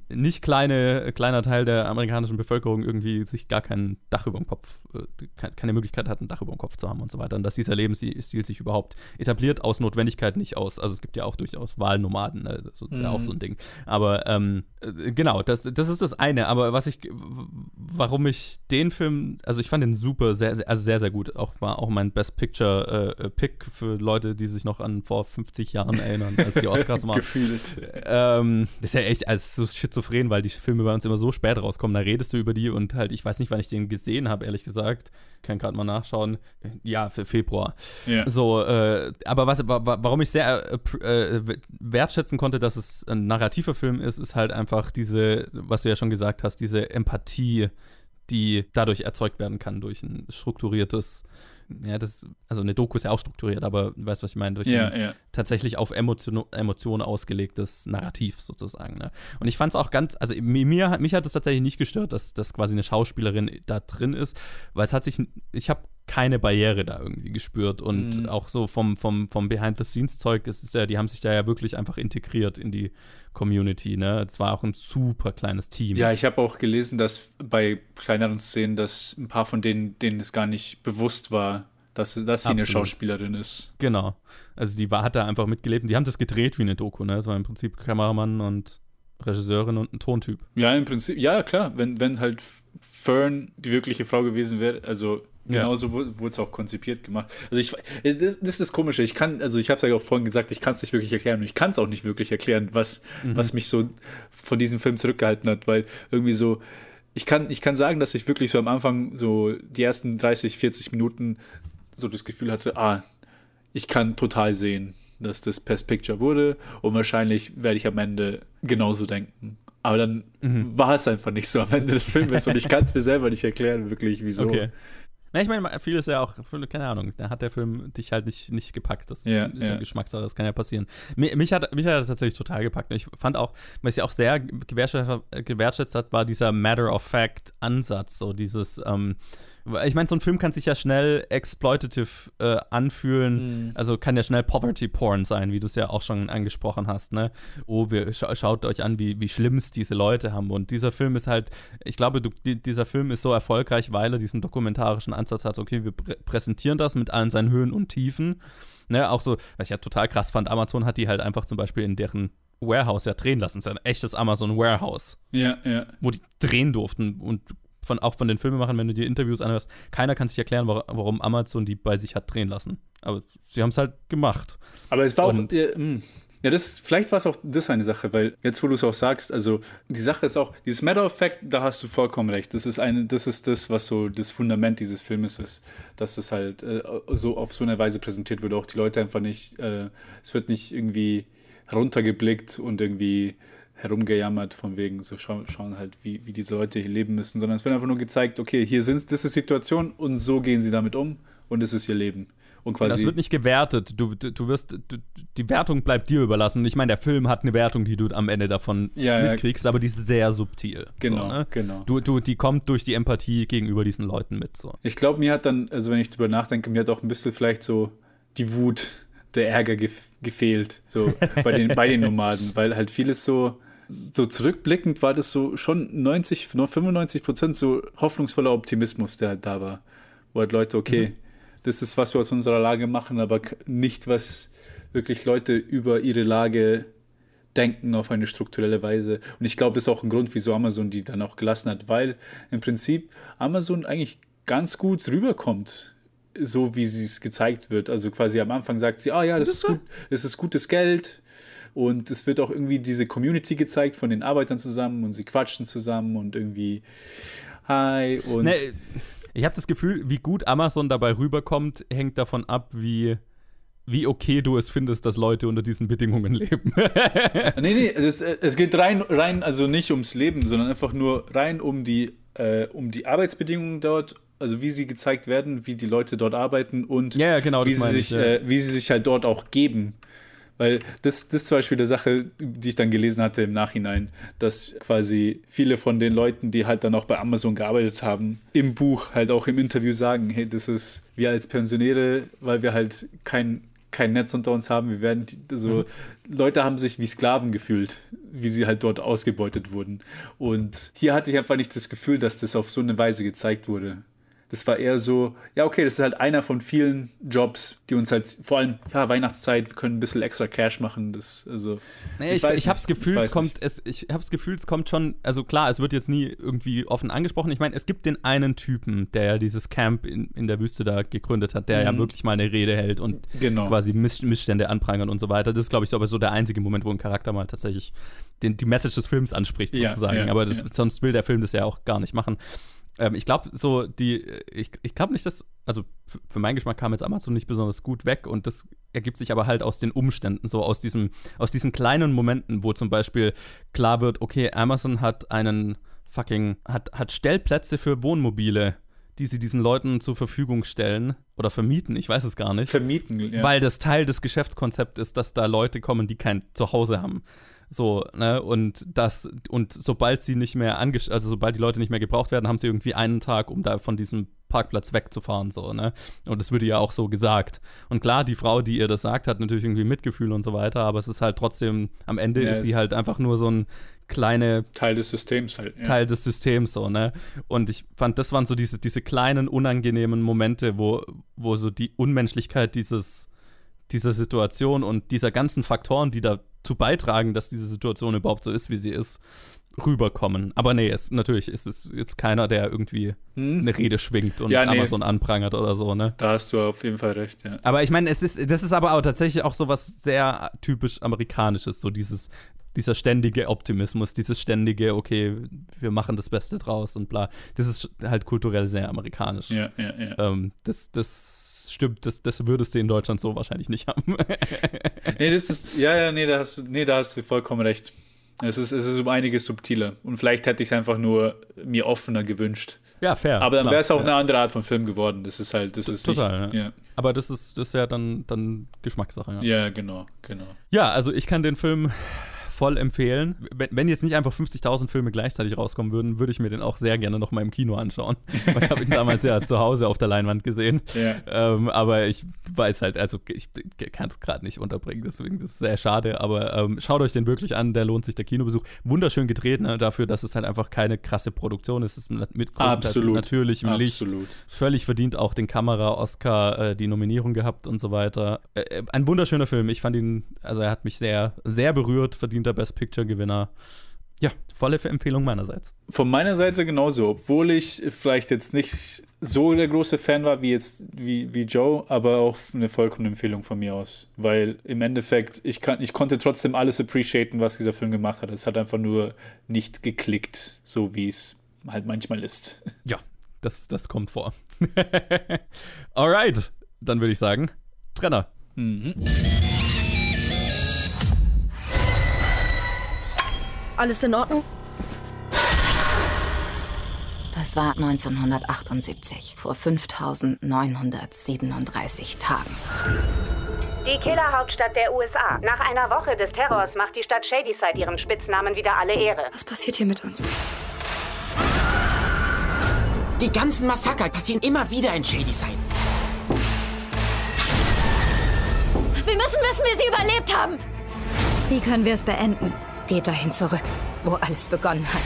nicht kleine, kleiner Teil der amerikanischen Bevölkerung irgendwie sich gar kein Dach über dem Kopf, äh, ke- keine Möglichkeit hat, ein Dach über dem Kopf zu haben und so weiter. Und dass dieser Lebensstil sich überhaupt etabliert aus Notwendigkeit, nicht aus. Also es gibt ja auch durchaus Wahlnomaden, ne? das ist ja auch so ein Ding. Aber ähm, äh, genau, das, das ist das eine. Aber was ich, warum ich den Film, also ich fand den super, sehr, sehr, also sehr, sehr gut. Auch war auch mein Best Picture äh, Pick für Leute, die sich noch an vor 50 Jahren erinnern, als die Oscars waren. Gefühlt. Ähm, das ist ja echt als so schizophren, weil die Filme bei uns immer so spät rauskommen. Da redest du über die und halt, ich weiß nicht, wann ich den gesehen habe, ehrlich gesagt. Kann gerade mal nachschauen. Ja, für Februar. Ja. So, äh, aber was, wa- wa- warum ich sehr äh, äh, wertschätzen konnte, dass es ein narrativer Film ist, ist halt einfach diese, was du ja schon gesagt hast, diese Empathie, die dadurch erzeugt werden kann durch ein strukturiertes, ja, das, also eine Doku ist ja auch strukturiert, aber du weißt, was ich meine, durch Ja, ein ja. tatsächlich auf Emotion, Emotionen ausgelegtes Narrativ sozusagen. Ne? Und ich fand es auch ganz, also mi- mir, mich hat es tatsächlich nicht gestört, dass, dass quasi eine Schauspielerin da drin ist, weil es hat sich, ich habe keine Barriere da irgendwie gespürt und Mhm. auch so vom, vom, vom Behind-the-Scenes-Zeug, das ist ja, die haben sich da ja wirklich einfach integriert in die Community, ne? Es war auch ein super kleines Team. Ja, ich habe auch gelesen, dass bei kleineren Szenen, dass ein paar von denen, denen es gar nicht bewusst war, dass, dass sie eine Absolut. Schauspielerin ist. Genau. Also die war, hat da einfach mitgelebt. Die haben das gedreht wie eine Doku, ne? Es war im Prinzip Kameramann und Regisseurin und ein Tontyp. Ja, im Prinzip, ja, klar, wenn, wenn halt Fern die wirkliche Frau gewesen wäre, also Genauso ja. wurde es auch konzipiert gemacht. Also ich, das, das ist das Komische. Ich kann, also ich habe es ja auch vorhin gesagt, ich kann es nicht wirklich erklären und ich kann es auch nicht wirklich erklären, was, mhm. was mich so von diesem Film zurückgehalten hat, weil irgendwie so, ich kann, ich kann sagen, dass ich wirklich so am Anfang so die ersten 30, 40 Minuten so das Gefühl hatte, ah, ich kann total sehen, dass das Best Picture wurde und wahrscheinlich werde ich am Ende genauso denken. Aber dann mhm. war es einfach nicht so am Ende des Films und ich kann es mir selber nicht erklären, wirklich, wieso. Okay. Na, ich meine, viel ist ja auch, keine Ahnung, da hat der Film dich halt nicht, nicht gepackt. Das ja, ist ja, ja Geschmackssache, das kann ja passieren. Mich, mich, hat, mich hat er tatsächlich total gepackt. Ich fand auch, was ich auch sehr gewertschätzt, gewertschätzt hat, war dieser Matter-of-Fact-Ansatz, so dieses, ähm, ich meine, so ein Film kann sich ja schnell exploitative äh, anfühlen. Mhm. Also kann ja schnell Poverty Porn sein, wie du es ja auch schon angesprochen hast. Ne? Oh, wir scha schaut euch an, wie, wie schlimm es diese Leute haben. Und dieser Film ist halt, ich glaube, du, die, dieser Film ist so erfolgreich, weil er diesen dokumentarischen Ansatz hat. Okay, wir prä präsentieren das mit allen seinen Höhen und Tiefen. Ne? Auch so, was ich ja total krass fand, Amazon hat die halt einfach zum Beispiel in deren Warehouse ja drehen lassen. Das ist ein echtes Amazon Warehouse. Ja, ja. Wo die drehen durften und von, auch von den Filmemachern, wenn du dir Interviews anhörst, keiner kann sich erklären, warum Amazon die bei sich hat drehen lassen. Aber sie haben es halt gemacht. Aber es war Und, auch. Ja, hm. ja, das, vielleicht war es auch das eine Sache, weil jetzt, wo du es auch sagst, also die Sache ist auch, dieses Matter of Fact, da hast du vollkommen recht. Das ist, eine, das ist das, was so das Fundament dieses Filmes ist, dass es halt äh, so auf so eine Weise präsentiert wird. Auch die Leute einfach nicht, äh, es wird nicht irgendwie runtergeblickt und irgendwie herumgejammert, von wegen so schauen, schauen halt, wie, wie diese Leute hier leben müssen, sondern es wird einfach nur gezeigt, okay, hier sind das ist Situation und so gehen sie damit um und es ist ihr Leben. Und quasi das wird nicht gewertet. Du, du, du wirst, du, die Wertung bleibt dir überlassen. Ich meine, der Film hat eine Wertung, die du am Ende davon ja, mitkriegst, ja. aber die ist sehr subtil. Genau, so, ne? genau. Du, du, die kommt durch die Empathie gegenüber diesen Leuten mit. So. Ich glaube, mir hat dann, also wenn ich drüber nachdenke, mir hat auch ein bisschen vielleicht so die Wut, der Ärger gef gefehlt, so bei den, bei den Nomaden, weil halt vieles so, so zurückblickend war das so schon 90, 95 Prozent so hoffnungsvoller Optimismus, der halt da war. Wo halt Leute, okay, mhm. das ist, was wir aus unserer Lage machen, aber nicht, was wirklich Leute über ihre Lage denken auf eine strukturelle Weise. Und ich glaube, das ist auch ein Grund, wieso Amazon die dann auch gelassen hat, weil im Prinzip Amazon eigentlich ganz gut rüberkommt, so wie sie es gezeigt wird. Also quasi am Anfang sagt sie, ah ja, das, das ist gut, das ist gutes Geld, und es wird auch irgendwie diese Community gezeigt von den Arbeitern zusammen und sie quatschen zusammen und irgendwie Hi und. Nee, ich habe das Gefühl, wie gut Amazon dabei rüberkommt, hängt davon ab, wie wie okay du es findest, dass Leute unter diesen Bedingungen leben. nee, nee, es, es geht rein, rein, also nicht ums Leben, sondern einfach nur rein um die, äh, um die Arbeitsbedingungen dort, also wie sie gezeigt werden, wie die Leute dort arbeiten und ja, ja, genau, wie, sie sich, ich, ja. äh, wie sie sich halt dort auch geben. Weil das, das ist zum Beispiel eine Sache, die ich dann gelesen hatte im Nachhinein, dass quasi viele von den Leuten, die halt dann auch bei Amazon gearbeitet haben, im Buch halt auch im Interview sagen, hey, das ist wir als Pensionäre, weil wir halt kein, kein Netz unter uns haben, wir werden so, mhm. Leute haben sich wie Sklaven gefühlt, wie sie halt dort ausgebeutet wurden. Und hier hatte ich einfach nicht das Gefühl, dass das auf so eine Weise gezeigt wurde. Das war eher so, ja, okay, das ist halt einer von vielen Jobs, die uns halt, vor allem, ja, Weihnachtszeit, wir können ein bisschen extra Cash machen. Das, also, naja, ich, ich, ich habe das Gefühl, es kommt, es, ich habe das Gefühl, es kommt schon, also klar, es wird jetzt nie irgendwie offen angesprochen. Ich meine, es gibt den einen Typen, der ja dieses Camp in, in der Wüste da gegründet hat, der mhm. ja wirklich mal eine Rede hält und genau. quasi Miss, Missstände anprangert und so weiter. Das ist, glaube ich, aber so der einzige Moment, wo ein Charakter mal tatsächlich den, die Message des Films anspricht, sozusagen. Ja, ja, aber das, ja. sonst will der Film das ja auch gar nicht machen. Ähm, ich glaube, so die, ich, ich glaube nicht, dass, also für meinen Geschmack kam jetzt Amazon nicht besonders gut weg und das ergibt sich aber halt aus den Umständen, so aus diesem, aus diesen kleinen Momenten, wo zum Beispiel klar wird, okay, Amazon hat einen fucking, hat, hat Stellplätze für Wohnmobile die sie diesen Leuten zur Verfügung stellen oder vermieten, ich weiß es gar nicht. Vermieten, ja. Weil das Teil des Geschäftskonzepts ist, dass da Leute kommen, die kein Zuhause haben. So, ne, und das, und sobald sie nicht mehr angesch also sobald die Leute nicht mehr gebraucht werden, haben sie irgendwie einen Tag, um da von diesem Parkplatz wegzufahren, so, ne? Und das würde ja auch so gesagt. Und klar, die Frau, die ihr das sagt, hat natürlich irgendwie Mitgefühl und so weiter, aber es ist halt trotzdem, am Ende ja, ist sie halt einfach nur so ein kleine Teil des Systems halt. Ja. Teil des Systems, so, ne? Und ich fand, das waren so diese, diese kleinen, unangenehmen Momente, wo, wo so die Unmenschlichkeit dieses dieser Situation und dieser ganzen Faktoren, die da zu beitragen, dass diese Situation überhaupt so ist, wie sie ist, rüberkommen. Aber nee, es, natürlich ist es jetzt keiner, der irgendwie hm? eine Rede schwingt und ja, nee. Amazon anprangert oder so, ne? Da hast du auf jeden Fall recht, ja. Aber ich meine, es ist, das ist aber auch tatsächlich auch so was sehr typisch Amerikanisches, so dieses, dieser ständige Optimismus, dieses ständige, okay, wir machen das Beste draus und bla. Das ist halt kulturell sehr amerikanisch. Ja, ja, ja. Ähm, das, das stimmt, das, das würdest du in Deutschland so wahrscheinlich nicht haben. nee, das ist, ja, ja, nee, da hast du, nee, da hast du vollkommen recht. Es ist, es ist um einiges subtiler. Und vielleicht hätte ich es einfach nur mir offener gewünscht. Ja, fair. Aber dann wäre es auch ja. eine andere Art von Film geworden. Das ist halt, das ist Total, nicht, ja. ja. Aber das ist, das ist ja dann, dann Geschmackssache. Ja. ja, genau, genau. Ja, also ich kann den Film voll empfehlen. Wenn, jetzt nicht einfach 50.000 Filme gleichzeitig rauskommen würden, würde ich mir den auch sehr gerne noch mal im Kino anschauen. ich habe ihn damals ja zu Hause auf der Leinwand gesehen. Ja. Ähm, aber ich weiß halt, also ich kann es gerade nicht unterbringen, deswegen das ist sehr schade. Aber ähm, schaut euch den wirklich an, der lohnt sich der Kinobesuch. Wunderschön gedreht, ne, dafür, dass es halt einfach keine krasse Produktion ist. Es ist mit Absolut. natürlich im Absolut. Licht. Völlig verdient auch den Kamera-Oscar äh, die Nominierung gehabt und so weiter. Äh, äh, ein wunderschöner Film. Ich fand ihn, also er hat mich sehr, sehr berührt, verdient verdienter Best Picture-Gewinner. Ja, volle Empfehlung meinerseits. Von meiner Seite genauso, obwohl ich vielleicht jetzt nicht so der große Fan war wie jetzt wie, wie Joe, aber auch eine vollkommene Empfehlung von mir aus. Weil im Endeffekt, ich, kann, ich konnte trotzdem alles appreciaten, was dieser Film gemacht hat. Es hat einfach nur nicht geklickt, so wie es halt manchmal ist. Ja, das, das kommt vor. Alright, dann würde ich sagen, Trenner. Mhm. Alles in Ordnung? Das war 1978, vor 5937 Tagen. Die Killerhauptstadt der USA. Nach einer Woche des Terrors macht die Stadt Shadyside ihrem Spitznamen wieder alle Ehre. Was passiert hier mit uns? Die ganzen Massaker passieren immer wieder in Shadyside. Wir müssen wissen, wie sie überlebt haben. Wie können wir es beenden? Geht dahin zurück, wo alles begonnen hat.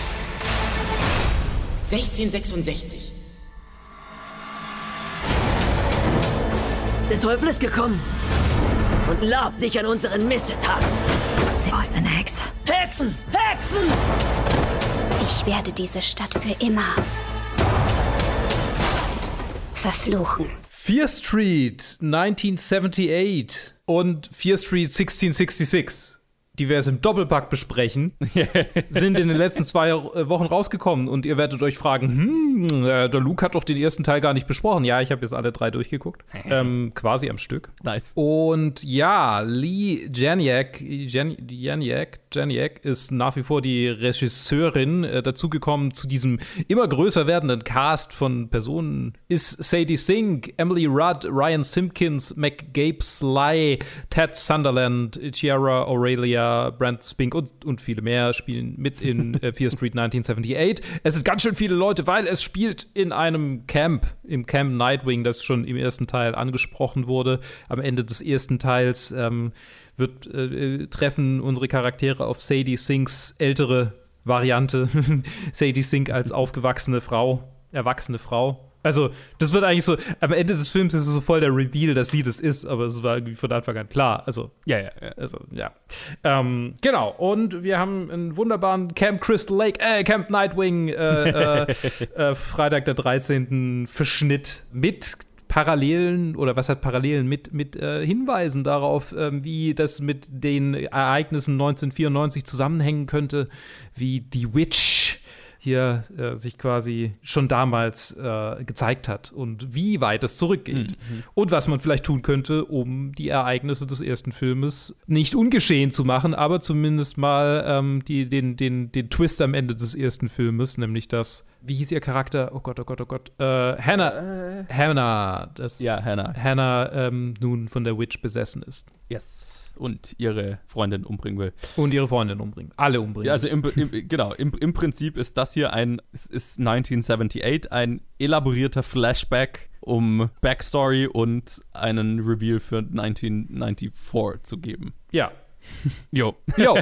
1666. Der Teufel ist gekommen und labt sich an unseren Missetagen. Sie wollen eine Hexe. Hexen! Hexen! Ich werde diese Stadt für immer verfluchen. Fear Street 1978 und Fear Street 1666 die wir es im Doppelpack besprechen, sind in den letzten zwei äh, Wochen rausgekommen und ihr werdet euch fragen, hm, äh, der Luke hat doch den ersten Teil gar nicht besprochen. Ja, ich habe jetzt alle drei durchgeguckt, ähm, quasi am Stück. Nice. Und ja, Lee Janiak, Jan, Janiak, Janiak ist nach wie vor die Regisseurin. Äh, dazugekommen zu diesem immer größer werdenden Cast von Personen ist Sadie Sink, Emily Rudd, Ryan Simpkins, McGabe Sly, Ted Sunderland, Chiara Aurelia, Brent Spink und, und viele mehr spielen mit in äh, Fear Street 1978. Es sind ganz schön viele Leute, weil es spielt in einem Camp, im Camp Nightwing, das schon im ersten Teil angesprochen wurde. Am Ende des ersten Teils ähm, wird, äh, treffen unsere Charaktere auf Sadie Sinks ältere Variante. Sadie Sink als aufgewachsene Frau, erwachsene Frau. Also, das wird eigentlich so, am Ende des Films ist es so voll der Reveal, dass sie das ist, aber es war irgendwie von Anfang an klar. Also, ja, ja, also, ja. Ähm, genau, und wir haben einen wunderbaren Camp Crystal Lake, äh, Camp Nightwing, äh, äh, äh Freitag der 13. Verschnitt mit Parallelen oder was hat Parallelen mit, mit äh, Hinweisen darauf, äh, wie das mit den Ereignissen 1994 zusammenhängen könnte, wie The Witch hier äh, sich quasi schon damals äh, gezeigt hat und wie weit es zurückgeht. Mhm. Und was man vielleicht tun könnte, um die Ereignisse des ersten Filmes nicht ungeschehen zu machen, aber zumindest mal ähm, die, den, den, den Twist am Ende des ersten Filmes, nämlich dass wie hieß ihr Charakter? Oh Gott, oh Gott, oh Gott. Äh, Hannah. Äh. Hannah. Das, ja, Hannah. Hannah ähm, nun von der Witch besessen ist. Yes und ihre Freundin umbringen will. Und ihre Freundin umbringen. Alle umbringen. Ja, also im, im, genau, im, im Prinzip ist das hier ein, ist 1978, ein elaborierter Flashback, um Backstory und einen Reveal für 1994 zu geben. Ja, Jo. Jo.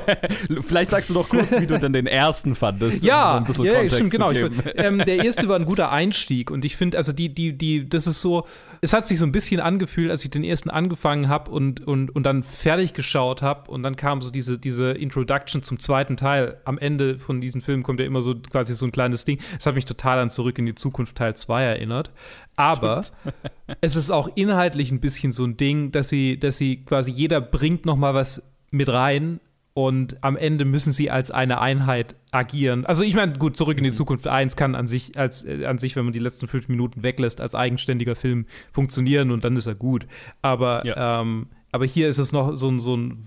Vielleicht sagst du doch kurz, wie du denn den ersten fandest. Ja, um so ja, ja stimmt, genau. Ich, ähm, der erste war ein guter Einstieg und ich finde, also die, die, die, das ist so, es hat sich so ein bisschen angefühlt, als ich den ersten angefangen habe und, und, und dann fertig geschaut habe und dann kam so diese, diese Introduction zum zweiten Teil. Am Ende von diesem Film kommt ja immer so quasi so ein kleines Ding. Das hat mich total an Zurück in die Zukunft Teil 2 erinnert. Aber es ist auch inhaltlich ein bisschen so ein Ding, dass sie, dass sie quasi jeder bringt noch mal was mit rein und am Ende müssen sie als eine Einheit agieren. Also ich meine, gut, zurück in die mhm. Zukunft 1 kann an sich, als, äh, an sich, wenn man die letzten fünf Minuten weglässt, als eigenständiger Film funktionieren und dann ist er gut. Aber ja. ähm, aber hier ist es noch so ein, so ein,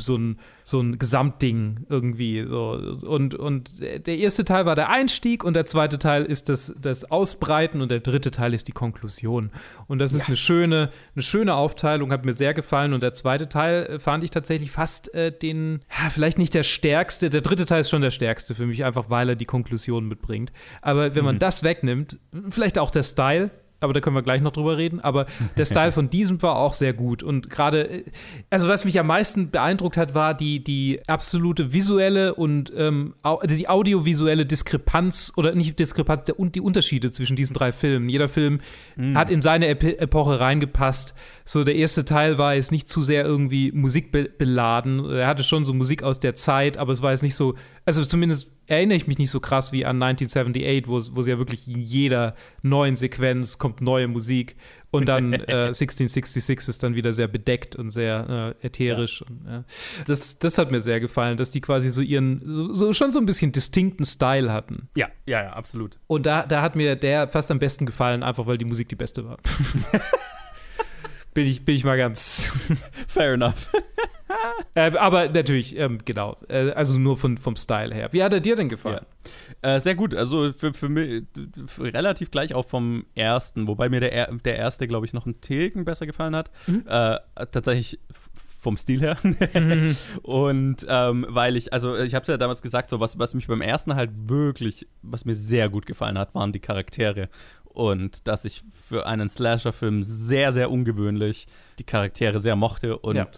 so ein, so ein Gesamtding irgendwie. So. Und, und der erste Teil war der Einstieg und der zweite Teil ist das, das Ausbreiten und der dritte Teil ist die Konklusion. Und das ist ja. eine, schöne, eine schöne Aufteilung, hat mir sehr gefallen. Und der zweite Teil äh, fand ich tatsächlich fast äh, den, ja, vielleicht nicht der stärkste. Der dritte Teil ist schon der stärkste für mich, einfach weil er die Konklusion mitbringt. Aber wenn man mhm. das wegnimmt, vielleicht auch der Style, aber da können wir gleich noch drüber reden. Aber der Style von diesem war auch sehr gut. Und gerade, also was mich am meisten beeindruckt hat, war die, die absolute visuelle und ähm, also die audiovisuelle Diskrepanz oder nicht Diskrepanz und die Unterschiede zwischen diesen drei Filmen. Jeder Film mhm. hat in seine Ep Epoche reingepasst. So, der erste Teil war jetzt nicht zu sehr irgendwie musikbeladen. Er hatte schon so Musik aus der Zeit, aber es war jetzt nicht so, also zumindest erinnere ich mich nicht so krass wie an 1978, wo, wo sie ja wirklich in jeder neuen Sequenz kommt neue Musik und dann äh, 1666 ist dann wieder sehr bedeckt und sehr äh, ätherisch. Ja. Und, äh, das, das hat mir sehr gefallen, dass die quasi so ihren, so, so, schon so ein bisschen distinkten Style hatten. Ja, ja, ja, absolut. Und da, da hat mir der fast am besten gefallen, einfach weil die Musik die beste war. bin, ich, bin ich mal ganz fair enough. äh, aber natürlich, ähm, genau. Äh, also nur von, vom Style her. Wie hat er dir denn gefallen? Ja. Äh, sehr gut. Also für, für mich relativ gleich auch vom ersten, wobei mir der, der erste, glaube ich, noch einen Tilken besser gefallen hat. Mhm. Äh, tatsächlich vom Stil her. mhm. Und ähm, weil ich, also ich habe es ja damals gesagt, so was, was mich beim ersten halt wirklich, was mir sehr gut gefallen hat, waren die Charaktere. Und dass ich für einen Slasher-Film sehr, sehr ungewöhnlich die Charaktere sehr mochte und ja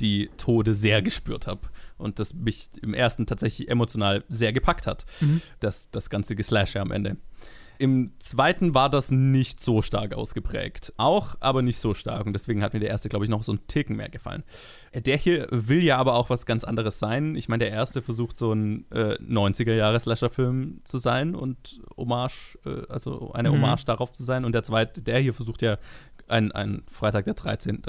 die Tode sehr gespürt habe. Und das mich im ersten tatsächlich emotional sehr gepackt hat. Mhm. Das, das ganze Geslasher am Ende. Im zweiten war das nicht so stark ausgeprägt. Auch, aber nicht so stark. Und deswegen hat mir der erste, glaube ich, noch so einen Ticken mehr gefallen. Der hier will ja aber auch was ganz anderes sein. Ich meine, der erste versucht so ein äh, 90er-Jahre-Slasher-Film zu sein und Hommage, äh, also eine mhm. Hommage darauf zu sein. Und der zweite, der hier versucht ja ein, ein Freitag der 13.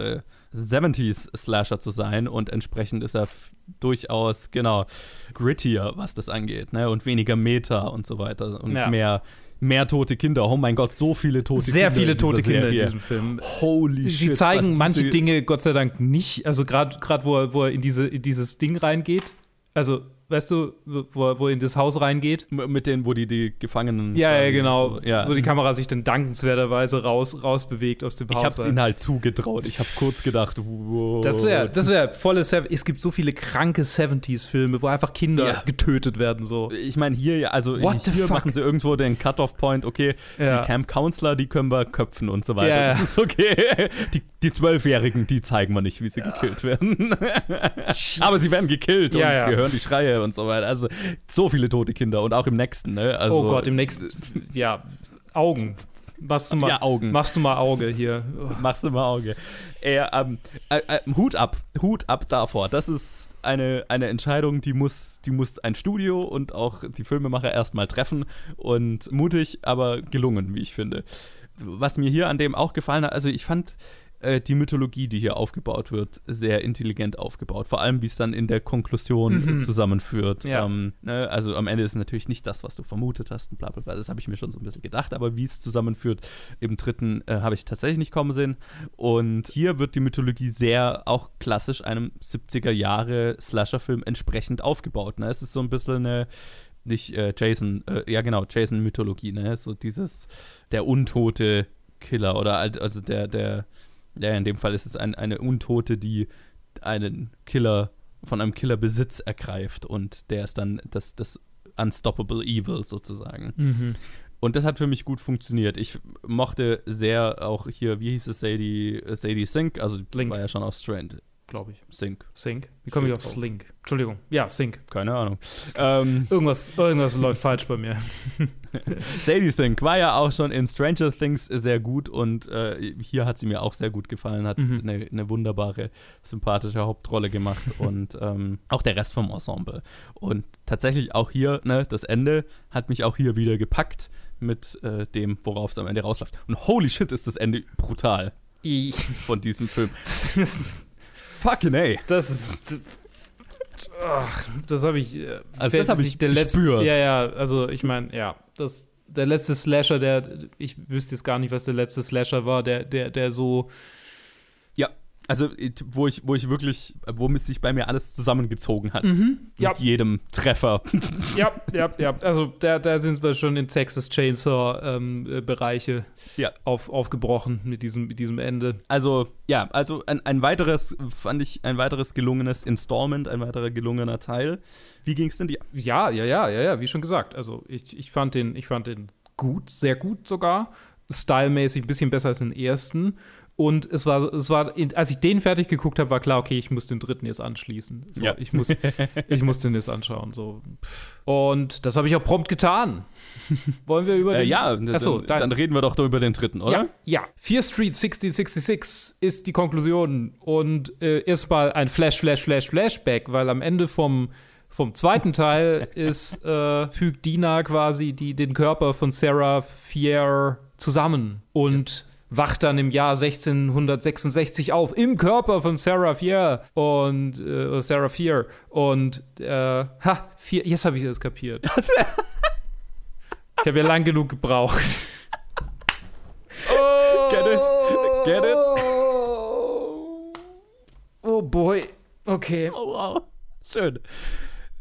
70s Slasher zu sein und entsprechend ist er durchaus, genau, grittier, was das angeht, ne? Und weniger Meta und so weiter und ja. mehr mehr tote Kinder. Oh mein Gott, so viele tote Sehr Kinder. Sehr viele tote Kinder in diesem Film. Holy shit. Sie zeigen manche Dinge Gott sei Dank nicht. Also gerade wo, er, wo er in, diese, in dieses Ding reingeht. Also weißt du, wo, wo in das Haus reingeht. Mit denen, wo die, die Gefangenen. Ja, ja, genau. So. Ja. Wo die Kamera sich dann dankenswerterweise raus, rausbewegt aus dem Haus. Ich hab's ihnen halt zugetraut. Ich habe kurz gedacht, wow. Das wäre das wär volle. Sev es gibt so viele kranke 70s-Filme, wo einfach Kinder ja. getötet werden. So. Ich meine, hier, also What hier machen sie irgendwo den Cut-Off-Point, okay, ja. die Camp Counselor, die können wir köpfen und so weiter. Das ist okay. Die, die Zwölfjährigen, die zeigen wir nicht, wie sie gekillt werden. Aber sie werden gekillt und wir hören die Schreie und so weiter. Also so viele tote Kinder und auch im nächsten, ne? Also, oh Gott, im nächsten, ja, Augen. Machst du mal, ja, Augen. Machst du mal Auge hier. Machst du mal Auge. Äh, ähm, äh, äh, Hut ab, Hut ab davor. Das ist eine, eine Entscheidung, die muss, die muss ein Studio und auch die Filmemacher erstmal treffen und mutig, aber gelungen, wie ich finde. Was mir hier an dem auch gefallen hat, also ich fand, äh, die Mythologie, die hier aufgebaut wird, sehr intelligent aufgebaut. Vor allem, wie es dann in der Konklusion mhm. zusammenführt. Ja. Ähm, ne? Also am Ende ist es natürlich nicht das, was du vermutet hast und bla bla bla. Das habe ich mir schon so ein bisschen gedacht, aber wie es zusammenführt im dritten äh, habe ich tatsächlich nicht kommen sehen. Und hier wird die Mythologie sehr auch klassisch einem 70er Jahre Slasher-Film entsprechend aufgebaut. Ne? Es ist so ein bisschen eine nicht äh, Jason, äh, ja genau, Jason-Mythologie, ne? So dieses, der untote Killer oder halt, also der, der, ja, in dem Fall ist es ein, eine Untote, die einen Killer von einem Killer Besitz ergreift und der ist dann das, das Unstoppable Evil sozusagen. Mhm. Und das hat für mich gut funktioniert. Ich mochte sehr auch hier, wie hieß es, Sadie, Sadie Sink, also Link. war ja schon auf Strand. Glaube ich. Sync. Sync? Wie komme ich auf Slink? Entschuldigung. Ja, Sync. Keine Ahnung. Ähm, irgendwas, irgendwas läuft falsch bei mir. Sadie Sink war ja auch schon in Stranger Things sehr gut und äh, hier hat sie mir auch sehr gut gefallen, hat mhm. eine, eine, wunderbare, sympathische Hauptrolle gemacht und ähm, auch der Rest vom Ensemble. Und tatsächlich auch hier, ne, das Ende hat mich auch hier wieder gepackt mit äh, dem, worauf es am Ende rausläuft. Und holy shit, ist das Ende brutal von diesem Film. Fucking ey. Das ist. Das, ach, das habe ich. Äh, also das habe ich der gespürt. ja, ja, also ich meine, ja, das der letzte Slasher, der ich wüsste jetzt gar nicht, was der letzte Slasher war, der der der so also, wo ich, wo ich wirklich, womit sich bei mir alles zusammengezogen hat. Mhm. Ja. Mit jedem Treffer. Ja, ja, ja. Also, da, da sind wir schon in Texas Chainsaw-Bereiche ähm, ja. auf, aufgebrochen mit diesem, mit diesem Ende. Also, ja, also ein, ein weiteres, fand ich, ein weiteres gelungenes Installment, ein weiterer gelungener Teil. Wie ging es denn dir? Ja, ja, ja, ja, ja, wie schon gesagt. Also, ich, ich, fand den, ich fand den gut, sehr gut sogar. Stylmäßig ein bisschen besser als den ersten. Und es war, es war, als ich den fertig geguckt habe, war klar, okay, ich muss den dritten jetzt anschließen. So, ja. ich, muss, ich muss den jetzt anschauen. So. Und das habe ich auch prompt getan. Wollen wir über den. Äh, ja, Achso, dann, dann, reden wir doch über den dritten, oder? Ja, ja. Fear Street 1666 ist die Konklusion und äh, erstmal ein Flash, Flash, Flash, Flashback, weil am Ende vom, vom zweiten Teil ist, äh, fügt Dina quasi die, den Körper von Sarah Fier zusammen. Und. Yes wacht dann im Jahr 1666 auf im Körper von Sarah Fier und äh, Sarah Fier und äh, ha, vier, jetzt habe ich das kapiert. ich habe ja lang genug gebraucht. oh, Get it? Get it? Oh boy. Okay. Oh wow. Schön.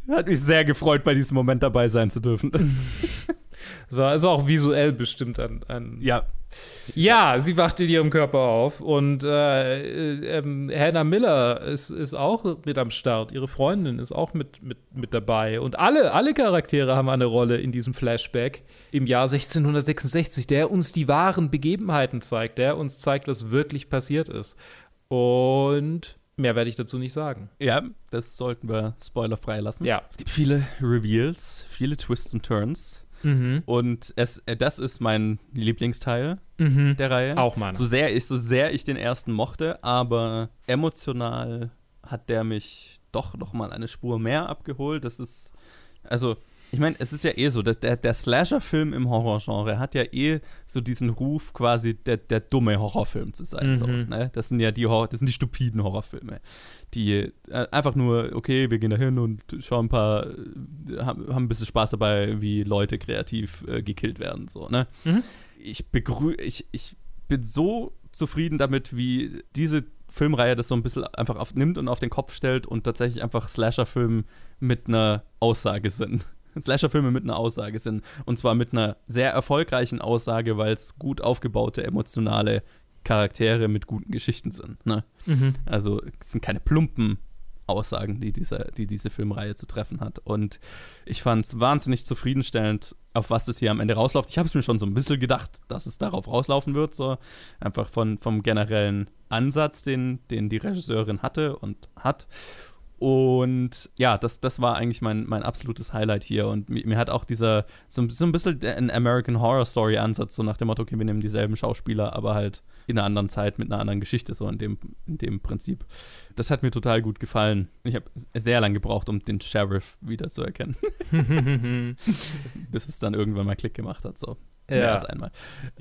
Hat mich sehr gefreut, bei diesem Moment dabei sein zu dürfen. Es war also auch visuell bestimmt ein, ein ja. Ja, sie wacht in ihrem Körper auf und äh, äh, Hannah Miller ist, ist auch mit am Start. Ihre Freundin ist auch mit, mit, mit dabei. Und alle, alle Charaktere haben eine Rolle in diesem Flashback im Jahr 1666, der uns die wahren Begebenheiten zeigt, der uns zeigt, was wirklich passiert ist. Und mehr werde ich dazu nicht sagen. Ja, das sollten wir spoilerfrei lassen. Ja. Es gibt viele Reveals, viele Twists und Turns. Mhm. Und es, äh, das ist mein Lieblingsteil mhm. der Reihe. Auch meiner. So sehr, ich, so sehr ich den ersten mochte, aber emotional hat der mich doch noch mal eine Spur mehr abgeholt. Das ist, also ich meine, es ist ja eh so, dass der, der Slasher-Film im Horrorgenre hat ja eh so diesen Ruf, quasi der, der dumme Horrorfilm zu sein. Mhm. So, ne? Das sind ja die Horror, das sind die stupiden Horrorfilme, die äh, einfach nur, okay, wir gehen da hin und schauen ein paar, äh, haben, haben ein bisschen Spaß dabei, wie Leute kreativ äh, gekillt werden. So, ne? Mhm. Ich begrüße, ich, ich bin so zufrieden damit, wie diese Filmreihe das so ein bisschen einfach auf, nimmt und auf den Kopf stellt und tatsächlich einfach Slasher-Film mit einer Aussage sind. Slasher-Filme mit einer Aussage sind. Und zwar mit einer sehr erfolgreichen Aussage, weil es gut aufgebaute, emotionale Charaktere mit guten Geschichten sind. Ne? Mhm. Also es sind keine plumpen Aussagen, die, dieser, die diese Filmreihe zu treffen hat. Und ich fand es wahnsinnig zufriedenstellend, auf was das hier am Ende rausläuft. Ich habe es mir schon so ein bisschen gedacht, dass es darauf rauslaufen wird, so einfach von, vom generellen Ansatz, den, den die Regisseurin hatte und hat. Und ja, das, das war eigentlich mein, mein absolutes Highlight hier. Und mir, mir hat auch dieser, so, so ein bisschen ein American Horror Story Ansatz, so nach dem Motto, okay, wir nehmen dieselben Schauspieler, aber halt in einer anderen Zeit mit einer anderen Geschichte, so in dem, in dem Prinzip. Das hat mir total gut gefallen. Ich habe sehr lange gebraucht, um den Sheriff wiederzuerkennen. Bis es dann irgendwann mal Klick gemacht hat, so. Ja. Mehr als einmal.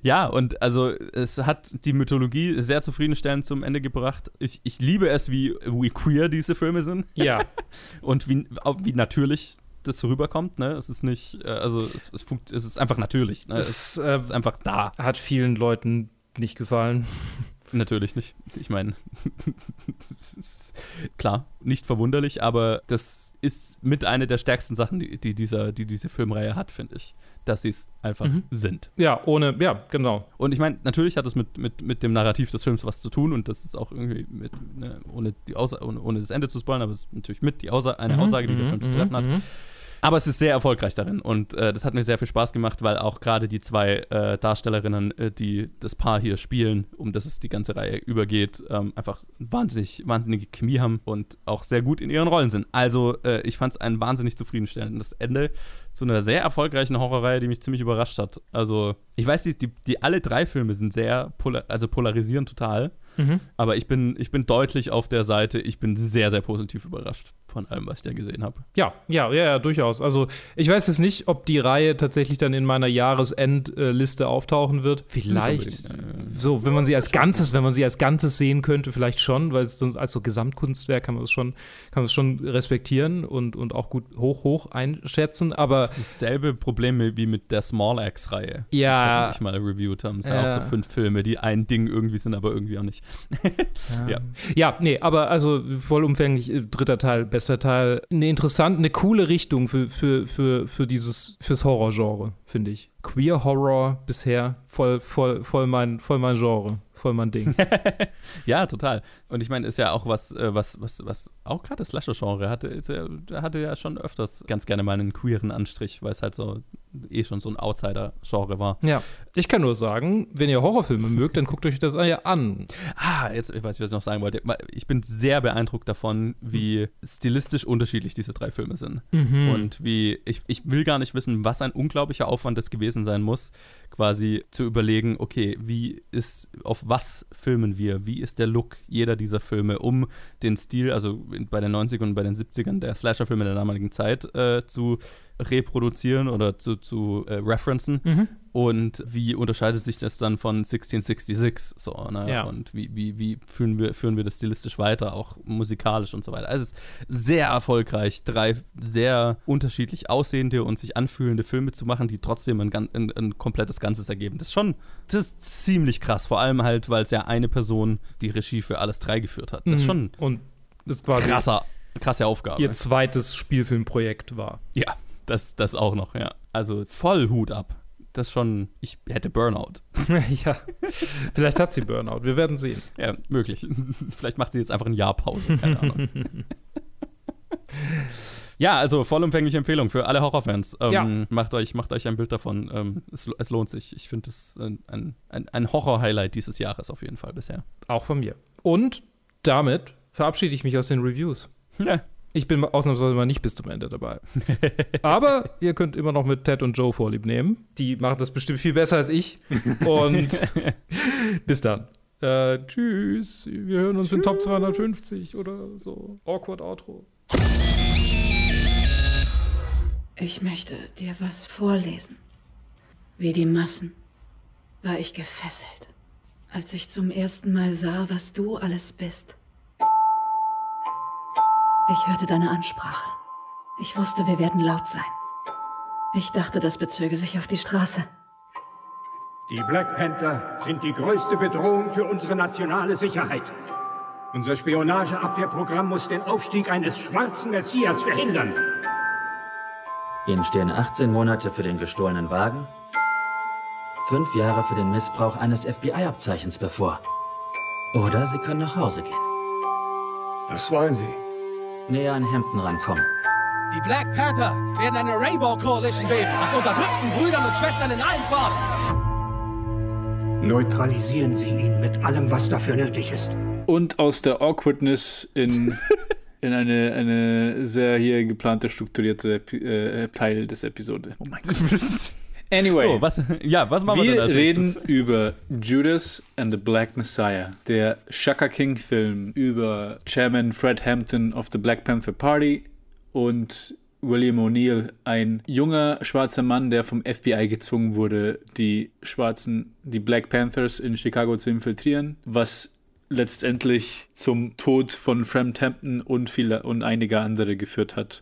Ja, und also es hat die Mythologie sehr zufriedenstellend zum Ende gebracht. Ich, ich liebe es, wie, wie queer diese Filme sind. Ja. und wie, wie natürlich das rüberkommt. Ne? Es ist nicht, äh, also es, es, es ist einfach natürlich. Ne? Es, es, äh, ist einfach da. Hat vielen Leuten nicht gefallen. Natürlich nicht. Ich meine, klar, nicht verwunderlich, aber das ist mit einer der stärksten Sachen, die, die, dieser, die diese Filmreihe hat, finde ich. Dass sie es einfach mhm. sind. Ja, ohne, ja, genau. Und ich meine, natürlich hat es mit, mit, mit dem Narrativ des Films was zu tun und das ist auch irgendwie mit, ne, ohne, die Aussa ohne, ohne das Ende zu spoilern, aber es ist natürlich mit die Aussa eine mhm. Aussage, die der Film zu mhm. treffen hat. Mhm. Aber es ist sehr erfolgreich darin und äh, das hat mir sehr viel Spaß gemacht, weil auch gerade die zwei äh, Darstellerinnen, äh, die das Paar hier spielen, um das es die ganze Reihe übergeht, ähm, einfach wahnsinnig, wahnsinnige Chemie haben und auch sehr gut in ihren Rollen sind. Also äh, ich fand es ein wahnsinnig zufriedenstellendes Ende zu einer sehr erfolgreichen Horrorreihe, die mich ziemlich überrascht hat. Also ich weiß, die, die, die alle drei Filme sind sehr, polar, also polarisieren total. Mhm. Aber ich bin, ich bin deutlich auf der Seite, ich bin sehr, sehr positiv überrascht von allem, was ich da gesehen habe. Ja, ja, ja, ja, durchaus. Also ich weiß jetzt nicht, ob die Reihe tatsächlich dann in meiner Jahresendliste auftauchen wird. Vielleicht. So, wenn man sie als Ganzes, wenn man sie als Ganzes sehen könnte, vielleicht schon, weil es sonst als so Gesamtkunstwerk kann man es schon, kann man es schon respektieren und, und auch gut hoch, hoch einschätzen. Aber das ist dasselbe Problem wie mit der Small Axe-Reihe. Ja. Die ich mal reviewed haben. Es sind ja. auch so fünf Filme, die ein Ding irgendwie sind, aber irgendwie auch nicht. Ja. ja. Nee, aber also vollumfänglich äh, dritter Teil, bester Teil. Eine interessante, eine coole Richtung für, für, für, für dieses, fürs Horrorgenre, finde ich. Queer Horror bisher voll, voll, voll mein, voll mein Genre voll mein Ding. ja, total. Und ich meine, ist ja auch was, äh, was, was, was auch gerade das Slasher-Genre hatte, ist ja, hatte ja schon öfters ganz gerne mal einen queeren Anstrich, weil es halt so eh schon so ein Outsider-Genre war. Ja. Ich kann nur sagen, wenn ihr Horrorfilme mögt, dann guckt euch das ja an. Ah, jetzt, ich weiß, was ich noch sagen wollte. Ich bin sehr beeindruckt davon, wie stilistisch unterschiedlich diese drei Filme sind. Mhm. Und wie, ich, ich will gar nicht wissen, was ein unglaublicher Aufwand das gewesen sein muss, quasi zu überlegen, okay, wie ist, auf was filmen wir? Wie ist der Look jeder dieser Filme, um den Stil, also bei den 90ern und bei den 70ern der Slasher-Filme der damaligen Zeit äh, zu reproduzieren oder zu, zu äh, referenzen. Mhm. Und wie unterscheidet sich das dann von 1666? So, ne? Ja. Und wie, wie, wie führen, wir, führen wir das stilistisch weiter, auch musikalisch und so weiter. Also es ist sehr erfolgreich, drei sehr unterschiedlich aussehende und sich anfühlende Filme zu machen, die trotzdem ein, ein, ein komplettes Ganzes ergeben. Das ist schon, das ist ziemlich krass. Vor allem halt, weil es ja eine Person die Regie für alles drei geführt hat. Das ist mhm. schon und das ist quasi krasser, krasse Aufgabe. Ihr zweites Spielfilmprojekt war. Ja, das, das auch noch, ja. Also voll Hut ab. Das schon, ich hätte Burnout. ja, vielleicht hat sie Burnout. Wir werden sehen. Ja, möglich. vielleicht macht sie jetzt einfach ein Jahr Pause. Keine Ahnung. ja, also vollumfängliche Empfehlung für alle Horrorfans. Ähm, ja. macht, euch, macht euch ein Bild davon. Ähm, es, es, lohnt sich. Ich finde es ein, ein, ein Horror-Highlight dieses Jahres auf jeden Fall bisher. Auch von mir. Und damit verabschiede ich mich aus den Reviews. Ja. Ich bin ausnahmsweise mal nicht bis zum Ende dabei. Aber ihr könnt immer noch mit Ted und Joe vorlieb nehmen. Die machen das bestimmt viel besser als ich. Und bis dann. Äh, tschüss. Wir hören uns tschüss. in Top 250 oder so. Awkward Outro. Ich möchte dir was vorlesen. Wie die Massen war ich gefesselt, als ich zum ersten Mal sah, was du alles bist. Ich hörte deine Ansprache. Ich wusste, wir werden laut sein. Ich dachte, das bezöge sich auf die Straße. Die Black Panther sind die größte Bedrohung für unsere nationale Sicherheit. Unser Spionageabwehrprogramm muss den Aufstieg eines schwarzen Messias verhindern. Ihnen stehen 18 Monate für den gestohlenen Wagen, fünf Jahre für den Missbrauch eines FBI-Abzeichens bevor. Oder Sie können nach Hause gehen. Was wollen Sie? Näher an Hampton rankommen. Die Black Panther werden eine Rainbow Coalition bilden, aus unterdrückten Brüdern und Schwestern in allen Farben. Neutralisieren Sie ihn mit allem, was dafür nötig ist. Und aus der Awkwardness in, in eine, eine sehr hier geplante, strukturierte äh, Teil des Episode. Oh mein Gott. Anyway, so, was, ja, was machen wir, wir reden über Judas and the Black Messiah, der Shaka King Film über Chairman Fred Hampton of the Black Panther Party und William O'Neill, ein junger schwarzer Mann, der vom FBI gezwungen wurde, die Schwarzen, die Black Panthers in Chicago zu infiltrieren, was letztendlich zum Tod von Fred Hampton und viele und einige andere geführt hat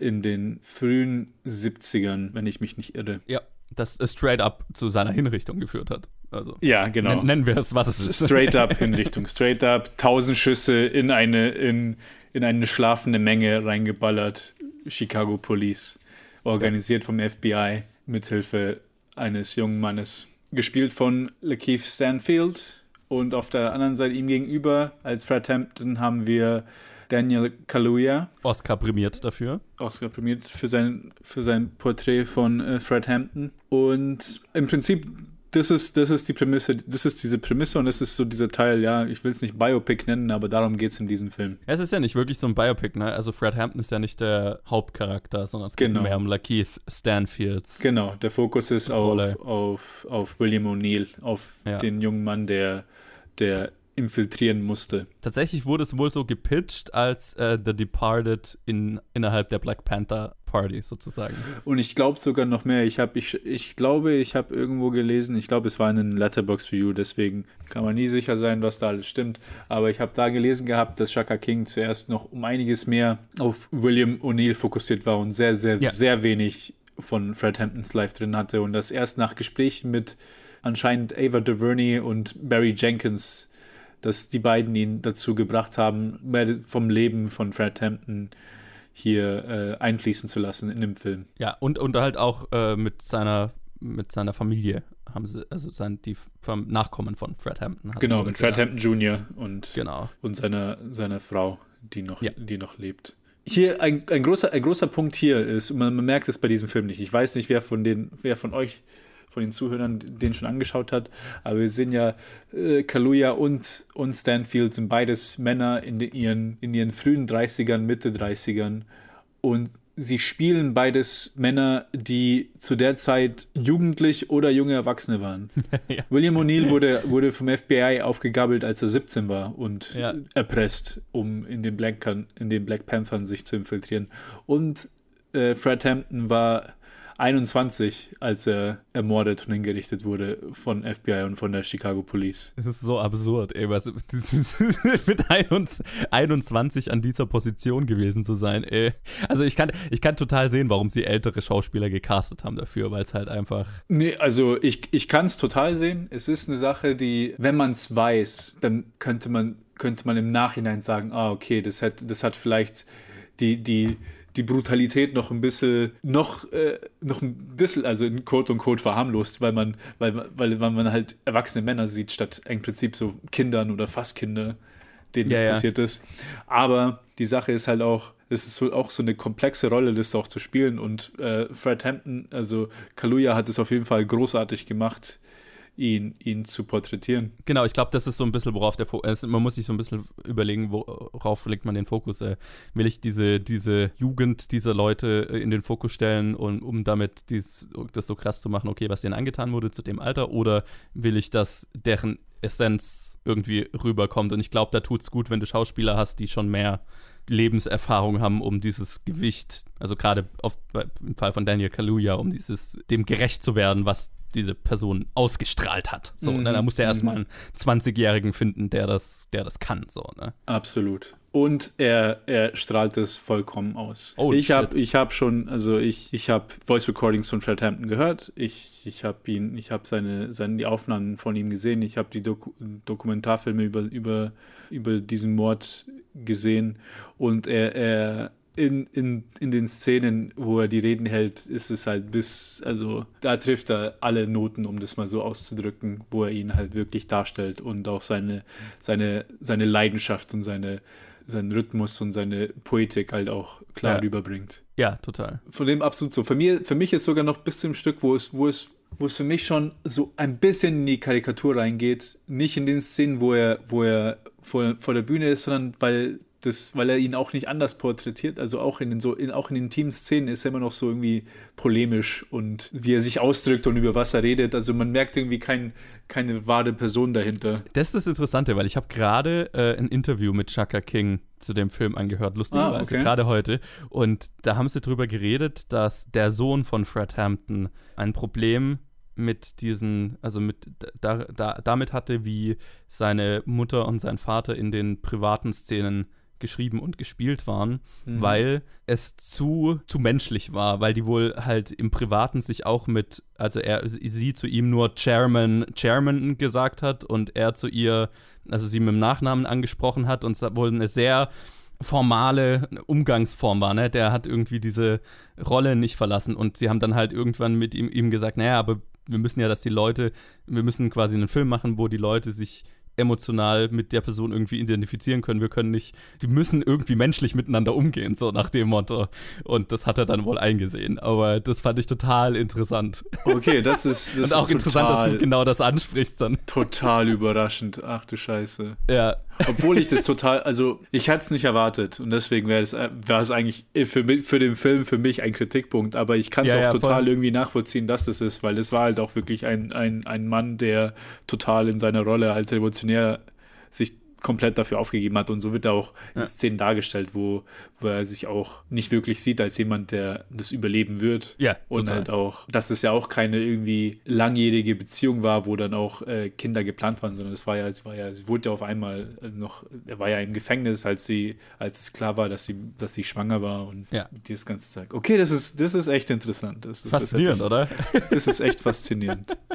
in den frühen 70ern, wenn ich mich nicht irre. Ja das straight up zu seiner Hinrichtung geführt hat. Also, ja, genau. Nennen wir es, was es ist. Straight up Hinrichtung. Straight up tausend Schüsse in eine, in, in eine schlafende Menge reingeballert. Chicago Police. Organisiert vom FBI mithilfe eines jungen Mannes. Gespielt von Lakeith Stanfield. Und auf der anderen Seite ihm gegenüber, als Fred Hampton, haben wir Daniel Kaluuya. Oscar prämiert dafür. Oscar prämiert für sein, für sein Porträt von äh, Fred Hampton. Und im Prinzip das ist, das ist die Prämisse, das ist diese Prämisse und das ist so dieser Teil, ja, ich will es nicht Biopic nennen, aber darum geht es in diesem Film. Es ist ja nicht wirklich so ein Biopic, ne? Also Fred Hampton ist ja nicht der Hauptcharakter, sondern es geht genau. mehr um Lakeith Stanfields. Genau, der Fokus ist auf, auf, auf William O'Neill, auf ja. den jungen Mann, der, der infiltrieren musste. Tatsächlich wurde es wohl so gepitcht als äh, The Departed in, innerhalb der Black Panther Party sozusagen. Und ich glaube sogar noch mehr. Ich habe, ich, ich glaube, ich habe irgendwo gelesen, ich glaube, es war in einem Letterbox Review, deswegen kann man nie sicher sein, was da alles stimmt. Aber ich habe da gelesen gehabt, dass Shaka King zuerst noch um einiges mehr auf William O'Neill fokussiert war und sehr, sehr, ja. sehr wenig von Fred Hamptons Life drin hatte und das erst nach Gesprächen mit anscheinend Ava DuVernay und Barry Jenkins dass die beiden ihn dazu gebracht haben, mehr vom Leben von Fred Hampton hier äh, einfließen zu lassen in dem Film. Ja, und, und halt auch äh, mit seiner mit seiner Familie haben sie, also sein, die Nachkommen von Fred Hampton. Genau, mit Fred Hampton Jr. und, genau. und seiner, seiner Frau, die noch, ja. die noch lebt. Hier ein, ein, großer, ein großer Punkt hier ist, man, man merkt es bei diesem Film nicht. Ich weiß nicht, wer von den, wer von euch von den Zuhörern den schon angeschaut hat. Aber wir sehen ja, äh, Kaluja und, und Stanfield sind beides Männer in, den, ihren, in ihren frühen 30ern, Mitte 30ern. Und sie spielen beides Männer, die zu der Zeit jugendlich oder junge Erwachsene waren. ja. William O'Neill wurde, wurde vom FBI aufgegabelt, als er 17 war und ja. erpresst, um in den, Black, in den Black Panthern sich zu infiltrieren. Und äh, Fred Hampton war 21, als er ermordet und hingerichtet wurde von FBI und von der Chicago Police. Das ist so absurd, ey, was, mit 21 an dieser Position gewesen zu sein, ey. Also ich kann, ich kann total sehen, warum sie ältere Schauspieler gecastet haben dafür, weil es halt einfach. Nee, also ich, ich kann es total sehen. Es ist eine Sache, die, wenn man es weiß, dann könnte man, könnte man im Nachhinein sagen, ah, okay, das hat, das hat vielleicht die, die die Brutalität noch ein bisschen, noch, äh, noch ein bisschen, also in Quote und Quote verharmlost, weil man, weil, weil, man halt erwachsene Männer sieht, statt im Prinzip so Kindern oder fast Kinder, denen ja, das passiert ja. ist. Aber die Sache ist halt auch, es ist auch so eine komplexe Rolle, das auch zu spielen. Und äh, Fred Hampton, also Kaluja hat es auf jeden Fall großartig gemacht ihn, ihn zu porträtieren. Genau, ich glaube, das ist so ein bisschen, worauf der Fokus, man muss sich so ein bisschen überlegen, worauf legt man den Fokus. Äh, will ich diese, diese Jugend dieser Leute äh, in den Fokus stellen, und, um damit dies, das so krass zu machen, okay, was denen angetan wurde zu dem Alter, oder will ich, dass deren Essenz irgendwie rüberkommt? Und ich glaube, da tut es gut, wenn du Schauspieler hast, die schon mehr Lebenserfahrung haben, um dieses Gewicht, also gerade im Fall von Daniel Kaluuya, um dieses dem gerecht zu werden, was diese Person ausgestrahlt hat. So, mhm. ne? da muss er erstmal mhm. einen 20-Jährigen finden, der das, der das kann. So, ne? Absolut. Und er, er strahlt es vollkommen aus. Oh, ich habe ich hab schon, also ich, ich habe Voice Recordings von Fred Hampton gehört. Ich, ich habe ihn, ich habe seine, seine, die Aufnahmen von ihm gesehen. Ich habe die Doku Dokumentarfilme über, über, über diesen Mord gesehen. Und er, er, in, in, in den Szenen, wo er die Reden hält, ist es halt bis, also da trifft er alle Noten, um das mal so auszudrücken, wo er ihn halt wirklich darstellt und auch seine, seine, seine Leidenschaft und seine, seinen Rhythmus und seine Poetik halt auch klar ja. rüberbringt. Ja, total. Von dem absolut so. Für, mir, für mich ist sogar noch bis zum Stück, wo es, wo es wo es für mich schon so ein bisschen in die Karikatur reingeht. Nicht in den Szenen, wo er, wo er vor, vor der Bühne ist, sondern weil das, weil er ihn auch nicht anders porträtiert, also auch in den so, in, auch in den Team-Szenen ist er immer noch so irgendwie polemisch und wie er sich ausdrückt und über was er redet. Also man merkt irgendwie kein, keine wahre Person dahinter. Das ist das Interessante, weil ich habe gerade äh, ein Interview mit Chaka King zu dem Film angehört, lustigerweise, ah, okay. gerade heute. Und da haben sie drüber geredet, dass der Sohn von Fred Hampton ein Problem mit diesen, also mit da, da, damit hatte, wie seine Mutter und sein Vater in den privaten Szenen geschrieben und gespielt waren, mhm. weil es zu, zu menschlich war, weil die wohl halt im Privaten sich auch mit, also er, sie zu ihm nur Chairman, Chairman gesagt hat und er zu ihr, also sie mit dem Nachnamen angesprochen hat und es wohl eine sehr formale Umgangsform war, ne? Der hat irgendwie diese Rolle nicht verlassen und sie haben dann halt irgendwann mit ihm, ihm gesagt, naja, aber wir müssen ja, dass die Leute, wir müssen quasi einen Film machen, wo die Leute sich emotional mit der Person irgendwie identifizieren können. Wir können nicht, die müssen irgendwie menschlich miteinander umgehen, so nach dem Motto. Und das hat er dann wohl eingesehen. Aber das fand ich total interessant. Okay, das ist. Das Und auch ist interessant, dass du genau das ansprichst dann. Total überraschend. Ach du Scheiße. Ja. Obwohl ich das total, also ich hatte es nicht erwartet und deswegen wäre es war es eigentlich für, mi- für den Film für mich ein Kritikpunkt, aber ich kann es Ja, auch ja, total voll. irgendwie nachvollziehen, dass das ist, weil es war halt auch wirklich ein, ein, ein Mann, der total in seiner Rolle als Revolutionär sich komplett dafür aufgegeben hat und so wird er auch in Ja. Szenen dargestellt, wo, wo er sich auch nicht wirklich sieht als jemand, der das überleben wird. Ja, und total. halt auch, dass es ja auch keine irgendwie langjährige Beziehung war, wo dann auch äh, Kinder geplant waren, sondern es war ja, es war ja, sie wurde ja auf einmal noch, er war ja im Gefängnis, als sie, als es klar war, dass sie, dass sie schwanger war und Ja. dieses ganze Zeug. Okay, das ist, das ist echt interessant. Das ist, Faszinierend, das oder? Das ist echt faszinierend.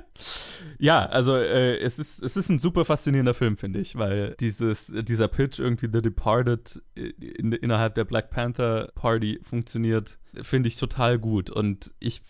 Ja, also äh, es, ist, es ist ein super faszinierender Film, finde ich, weil dieses, dieser Pitch irgendwie The Departed in, innerhalb der Black Panther Party funktioniert, finde ich total gut. Und ich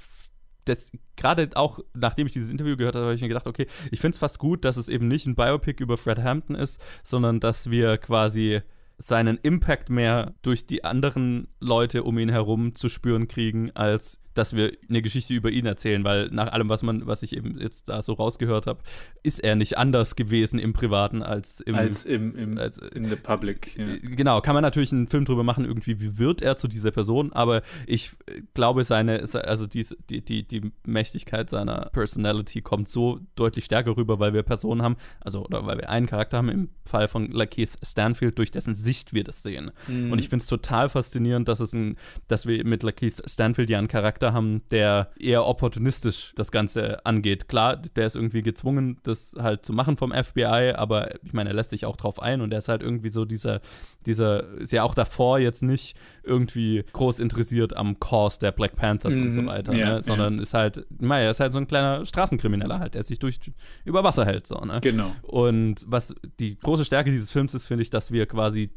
gerade auch, nachdem ich dieses Interview gehört habe, habe ich mir gedacht, okay, ich finde es fast gut, dass es eben nicht ein Biopic über Fred Hampton ist, sondern dass wir quasi seinen Impact mehr durch die anderen Leute um ihn herum zu spüren kriegen, als dass wir eine Geschichte über ihn erzählen, weil nach allem, was man, was ich eben jetzt da so rausgehört habe, ist er nicht anders gewesen im Privaten als im, als im, im als, in the public. Ja. Genau, kann man natürlich einen Film drüber machen, irgendwie, wie wird er zu dieser Person, aber ich äh, glaube, seine, also die, die, die, die Mächtigkeit seiner Personality kommt so deutlich stärker rüber, weil wir Personen haben, also oder weil wir einen Charakter haben, im Fall von Lakeith Stanfield, durch dessen Sicht wir das sehen. Mhm. Und ich finde es total faszinierend, dass es ein, dass wir mit Lakeith Stanfield ja einen Charakter haben, der eher opportunistisch das Ganze angeht. Klar, der ist irgendwie gezwungen, das halt zu machen vom FBI, aber ich meine, er lässt sich auch drauf ein und er ist halt irgendwie so dieser, dieser, ist ja auch davor jetzt nicht irgendwie groß interessiert am Cause der Black Panthers und so Mhm, weiter, ja, ne? sondern ist halt, naja, er ist halt so ein kleiner Straßenkrimineller halt, der sich durch über Wasser hält, so, ne? Genau. Und was die große Stärke dieses Films ist, finde ich, dass wir quasi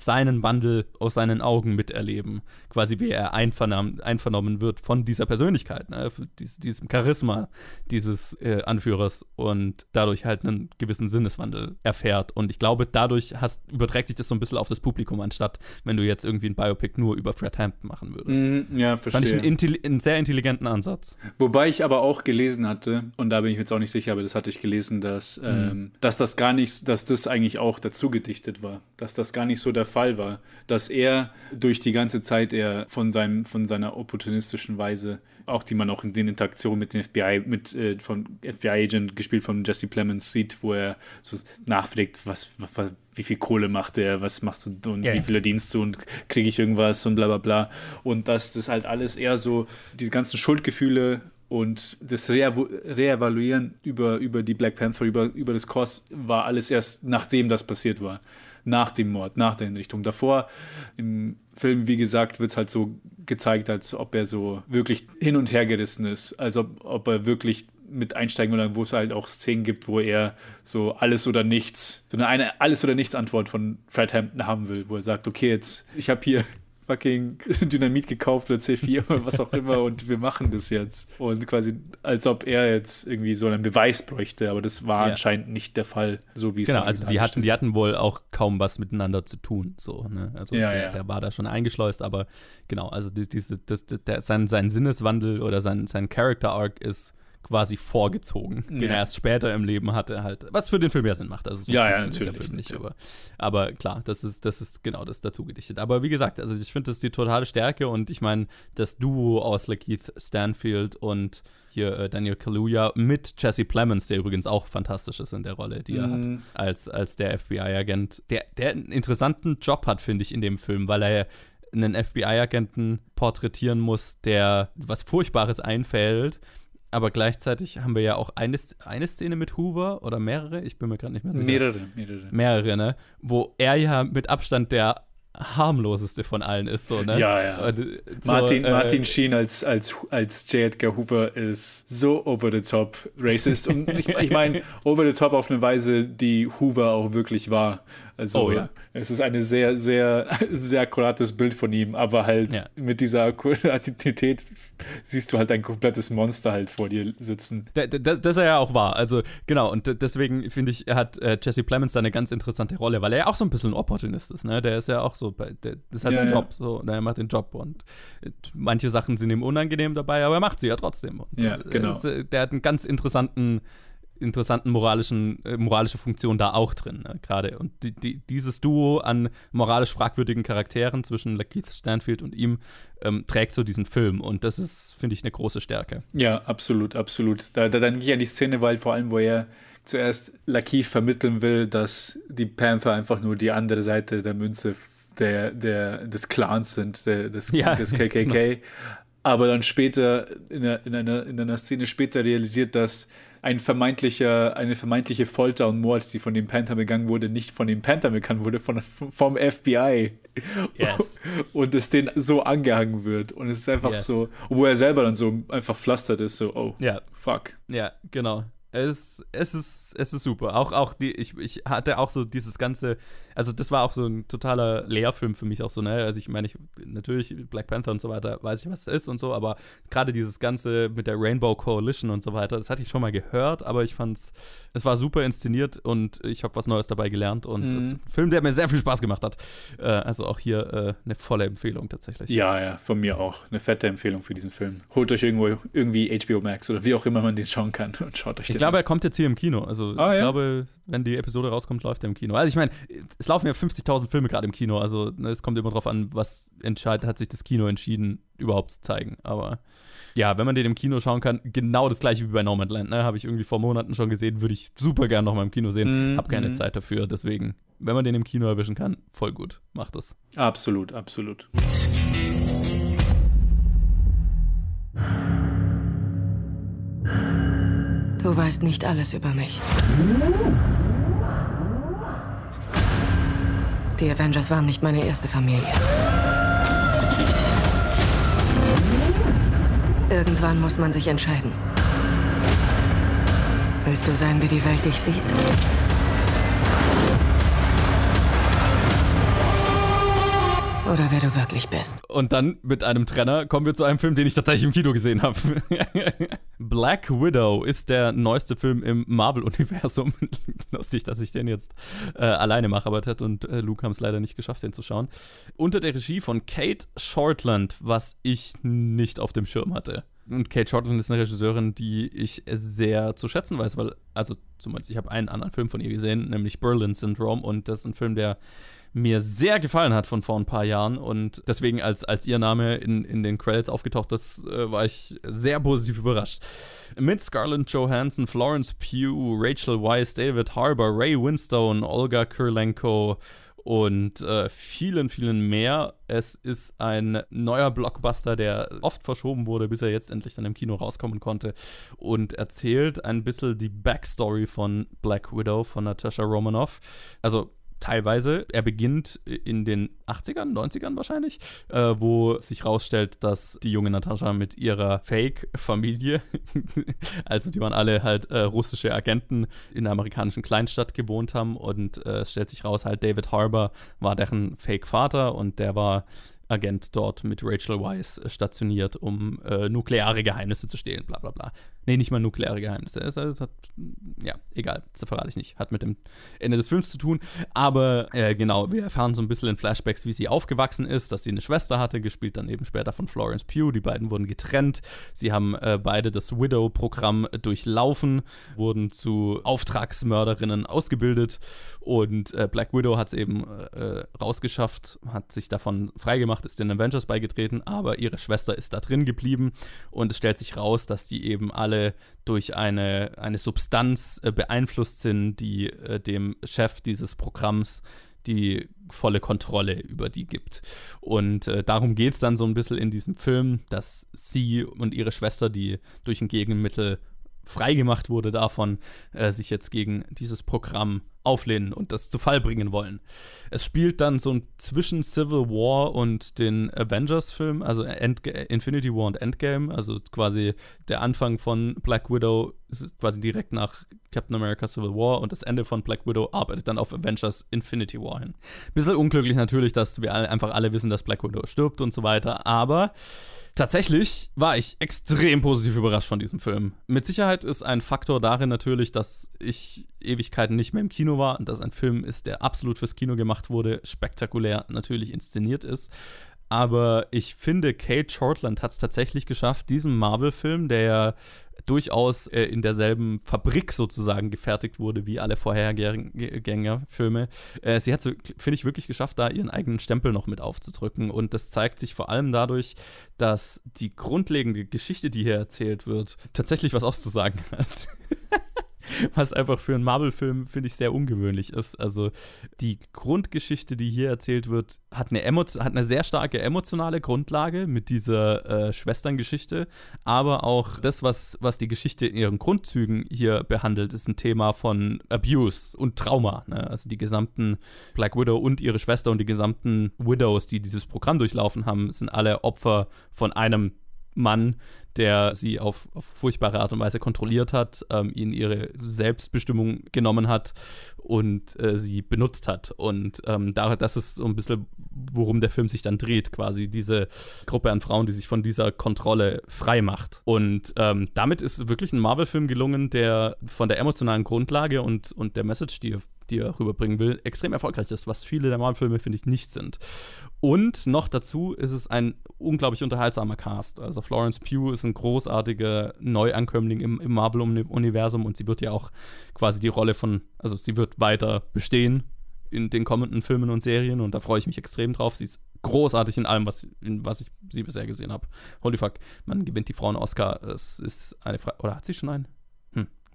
seinen Wandel aus seinen Augen miterleben. Quasi wie er einvernommen, einvernommen wird von dieser Persönlichkeit, ne? Dies, diesem Charisma dieses äh, Anführers und dadurch halt einen gewissen Sinneswandel erfährt. Und ich glaube, dadurch hast, überträgt sich das so ein bisschen auf das Publikum, anstatt wenn du jetzt irgendwie ein Biopic nur über Fred Hampton machen würdest. Mhm, ja, Fand ich verstehe. einen, intelli- einen sehr intelligenten Ansatz. Wobei ich aber auch gelesen hatte, und da bin ich mir jetzt auch nicht sicher, aber das hatte ich gelesen, dass, ähm, dass das gar nicht, dass das eigentlich auch dazu gedichtet war. Dass das gar nicht so der Fall war. Dass er durch die ganze Zeit er von seinem, von seiner opportunistischen Weise, auch die man auch in den Interaktionen mit den FBI, mit äh, von FBI-Agent gespielt von Jesse Plemons sieht, wo er so nachfragt, was, was, wie viel Kohle macht er, was machst du und Ja, wie ja. viel verdienst du und kriege ich irgendwas und bla bla bla. Und dass das halt alles eher so, diese ganzen Schuldgefühle und das Reevalu- Reevaluieren über, über die Black Panther, über, über das Kurs war alles erst nachdem das passiert war. Nach dem Mord, nach der Hinrichtung. Davor im Film, wie gesagt, wird es halt so gezeigt, als ob er so wirklich hin und her gerissen ist. Also ob, ob er wirklich mit einsteigen oder wo es halt auch Szenen gibt, wo er so alles oder nichts, so eine, eine alles oder nichts Antwort von Fred Hampton haben will, wo er sagt, okay, jetzt, ich habe hier fucking Dynamit gekauft oder C4 oder was auch immer und wir machen das jetzt. Und quasi, als ob er jetzt irgendwie so einen Beweis bräuchte, aber das war Ja. anscheinend nicht der Fall, so wie es Genau, also die hatten, die hatten wohl auch kaum was miteinander zu tun. So, ne? Also Ja, der, ja. der war da schon eingeschleust, aber genau, also die, diese, das, der, sein, sein Sinneswandel oder sein, sein Character Arc ist quasi vorgezogen, den Ja. er erst später im Leben hatte, halt, was für den Film ja Sinn macht. Also so Ja, ja, der natürlich, Film nicht, aber, aber klar, das ist, das ist genau das dazu gedichtet. Aber wie gesagt, also ich finde das die totale Stärke und ich meine, das Duo aus Lakeith Stanfield und hier äh, Daniel Kaluuya mit Jesse Plemons, der übrigens auch fantastisch ist in der Rolle, die er hat Mhm. als, als der FBI-Agent, der, der einen interessanten Job hat, finde ich, in dem Film, weil er einen FBI-Agenten porträtieren muss, der was Furchtbares einfällt. Aber gleichzeitig haben wir ja auch eine, eine Szene mit Hoover oder mehrere, ich bin mir gerade nicht mehr sicher. Mehrere, mehrere. Mehrere, ne? Wo er ja mit Abstand der harmloseste von allen ist, so, ne? Ja, ja. Und, äh, so, Martin, äh, Martin Sheen als, als, als J. Edgar Hoover ist so over the top racist. Und ich, ich meine, over the top auf eine Weise, die Hoover auch wirklich war. Also Oh, ja. es ist ein sehr, sehr, sehr akkurates Bild von ihm, aber halt Ja. mit dieser Akkuratität siehst du halt ein komplettes Monster halt vor dir sitzen. Da- da- Das, das er ja auch war. Also, genau, und deswegen finde ich, hat äh, Jesse Plemons da eine ganz interessante Rolle, weil er ja auch so ein bisschen ein Opportunist ist, ne? Der ist ja auch so, bei, der, das ist halt Ja, sein. Job, so, ne? er macht den Job und manche Sachen sind ihm unangenehm dabei, aber er macht sie ja trotzdem. Und, Ja, äh, genau. ist, äh, der hat einen ganz interessanten, interessanten moralischen, äh, moralische Funktion da auch drin, ne? gerade. Und die, die, dieses Duo an moralisch fragwürdigen Charakteren zwischen Lakeith Stanfield und ihm ähm, trägt so diesen Film und das ist, finde ich, eine große Stärke. Ja, absolut, absolut. Da, da dann gehe ich an die Szene, weil vor allem, wo er zuerst Lakeith vermitteln will, dass die Panther einfach nur die andere Seite der Münze der, der, des Clans sind, der, des, Ja, des KKK. Aber dann später, in einer, in, einer, in einer Szene später realisiert, dass ein vermeintlicher, eine vermeintliche Folter und Mord, die von dem Panther begangen wurde, nicht von dem Panther begangen wurde, von, vom FBI. Yes. Und es den so angehangen wird. Und es ist einfach Yes. so, wo er selber dann so einfach pflastert ist, so, oh, Ja. fuck. Ja, genau. Es, es, ist, es ist super. Auch, auch die, ich, ich hatte auch so dieses ganze, also das war auch so ein totaler Lehrfilm für mich auch so, ne? Also ich meine, ich, natürlich Black Panther und so weiter, weiß ich, was es ist und so, aber gerade dieses Ganze mit der Rainbow Coalition und so weiter, das hatte ich schon mal gehört, aber ich fand's, es war super inszeniert und ich habe was Neues dabei gelernt und Mhm. das ist ein Film, der mir sehr viel Spaß gemacht hat. Äh, also auch hier äh, eine volle Empfehlung tatsächlich. Ja, ja, von mir auch. Eine fette Empfehlung für diesen Film. Holt euch irgendwo irgendwie HBO Max oder wie auch immer man den schauen kann und schaut euch Ich den glaube, an. er kommt jetzt hier im Kino. Also Ah, ich ja? glaube, wenn die Episode rauskommt, läuft er im Kino. Also ich meine, es laufen ja 50.000 Filme gerade im Kino. Also ne, es kommt immer drauf an, was entscheidet, hat sich das Kino entschieden, überhaupt zu zeigen. Aber ja, wenn man den im Kino schauen kann, genau das gleiche wie bei Nomadland. Ne? Habe ich irgendwie vor Monaten schon gesehen, würde ich super gern noch mal im Kino sehen. Mhm, Hab keine mhm. Zeit dafür. Deswegen, wenn man den im Kino erwischen kann, voll gut. Macht das. Absolut, absolut. Du weißt nicht alles über mich. Die Avengers waren nicht meine erste Familie. Irgendwann muss man sich entscheiden. Willst du sein, wie die Welt dich sieht? Oder wer du wirklich bist? Und dann mit einem Trenner kommen wir zu einem Film, den ich tatsächlich im Kino gesehen habe. Black Widow ist der neueste Film im Marvel-Universum. Lustig, dass ich den jetzt äh, alleine mache, aber Ted und äh, Luke haben es leider nicht geschafft, den zu schauen. Unter der Regie von Kate Shortland, was ich nicht auf dem Schirm hatte. Und Kate Shortland ist eine Regisseurin, die ich sehr zu schätzen weiß, weil, also zumindest ich habe einen anderen Film von ihr gesehen, nämlich Berlin Syndrome, und das ist ein Film, der mir sehr gefallen hat von vor ein paar Jahren und deswegen, als, als ihr Name in, in den Credits aufgetaucht ist, äh, war ich sehr positiv überrascht. Mit Scarlett Johansson, Florence Pugh, Rachel Weisz, David Harbour, Ray Winstone, Olga Kurlenko und äh, vielen, vielen mehr. Es ist ein neuer Blockbuster, der oft verschoben wurde, bis er jetzt endlich dann im Kino rauskommen konnte und erzählt ein bisschen die Backstory von Black Widow von Natasha Romanoff. Also teilweise. Er beginnt in den 80ern, 90ern wahrscheinlich, äh, wo sich rausstellt, dass die junge Natascha mit ihrer Fake-Familie, also die waren alle halt äh, russische Agenten in einer amerikanischen Kleinstadt gewohnt haben und äh, es stellt sich raus, halt David Harbour war deren Fake-Vater und der war Agent dort mit Rachel Weisz äh, stationiert, um äh, nukleare Geheimnisse zu stehlen, bla bla bla. Nee, nicht mal nukleare Geheimnisse. Es, es hat, ja, egal, das verrate ich nicht. Hat mit dem Ende des Films zu tun. Aber äh, genau, wir erfahren so ein bisschen in Flashbacks, wie sie aufgewachsen ist, dass sie eine Schwester hatte, gespielt dann eben später von Florence Pugh. Die beiden wurden getrennt. Sie haben äh, beide das Widow-Programm durchlaufen, wurden zu Auftragsmörderinnen ausgebildet. Und äh, Black Widow hat es eben äh, rausgeschafft, hat sich davon freigemacht, ist den Avengers beigetreten, aber ihre Schwester ist da drin geblieben. Und es stellt sich raus, dass die eben alle durch eine, eine Substanz äh, beeinflusst sind, die äh, dem Chef dieses Programms die volle Kontrolle über die gibt. Und äh, darum geht es dann so ein bisschen in diesem Film, dass sie und ihre Schwester, die durch ein Gegenmittel freigemacht wurde davon, äh, sich jetzt gegen dieses Programm auflehnen und das zu Fall bringen wollen. Es spielt dann so zwischen Civil War und den Avengers-Film, also End Infinity War und Endgame, also quasi der Anfang von Black Widow ist quasi direkt nach Captain America Civil War und das Ende von Black Widow arbeitet dann auf Avengers Infinity War hin. Bisschen unglücklich natürlich, dass wir einfach alle wissen, dass Black Widow stirbt und so weiter, aber Tatsächlich war ich extrem positiv überrascht von diesem Film. Mit Sicherheit ist ein Faktor darin natürlich, dass ich Ewigkeiten nicht mehr im Kino war und dass ein Film ist, der absolut fürs Kino gemacht wurde, spektakulär natürlich inszeniert ist. Aber ich finde, Kate Shortland hat es tatsächlich geschafft, diesen Marvel-Film, der ja durchaus äh, in derselben Fabrik sozusagen gefertigt wurde wie alle Vorhergängerfilme. Äh, sie hat es, finde ich, wirklich geschafft, da ihren eigenen Stempel noch mit aufzudrücken. Und das zeigt sich vor allem dadurch, dass die grundlegende Geschichte, die hier erzählt wird, tatsächlich was auszusagen hat. was einfach für einen Marvel-Film, finde ich, sehr ungewöhnlich ist. Also die Grundgeschichte, die hier erzählt wird, hat eine, hat eine sehr starke emotionale Grundlage mit dieser äh, Schwesterngeschichte, aber auch das, was, was die Geschichte in ihren Grundzügen hier behandelt, ist ein Thema von Abuse und Trauma. Ne? Also die gesamten Black Widow und ihre Schwester und die gesamten Widows, die dieses Programm durchlaufen haben, sind alle Opfer von einem Mann, der sie auf, auf furchtbare Art und Weise kontrolliert hat, ähm, ihnen ihre Selbstbestimmung genommen hat und äh, sie benutzt hat. Und ähm, da, das ist so ein bisschen, worum der Film sich dann dreht, quasi diese Gruppe an Frauen, die sich von dieser Kontrolle frei macht. Und ähm, damit ist wirklich ein Marvel-Film gelungen, der von der emotionalen Grundlage und, und der Message, die die er rüberbringen will, extrem erfolgreich ist, was viele der Marvel-Filme, finde ich, nicht sind. Und noch dazu ist es ein unglaublich unterhaltsamer Cast. Also Florence Pugh ist ein großartiger Neuankömmling im, im Marvel-Universum und sie wird ja auch quasi die Rolle von, also sie wird weiter bestehen in den kommenden Filmen und Serien und da freue ich mich extrem drauf. Sie ist großartig in allem, was, in, was ich sie bisher gesehen habe. Holy fuck, man gewinnt die Frauen Oscar. Es ist eine Frage, oder hat sie schon einen?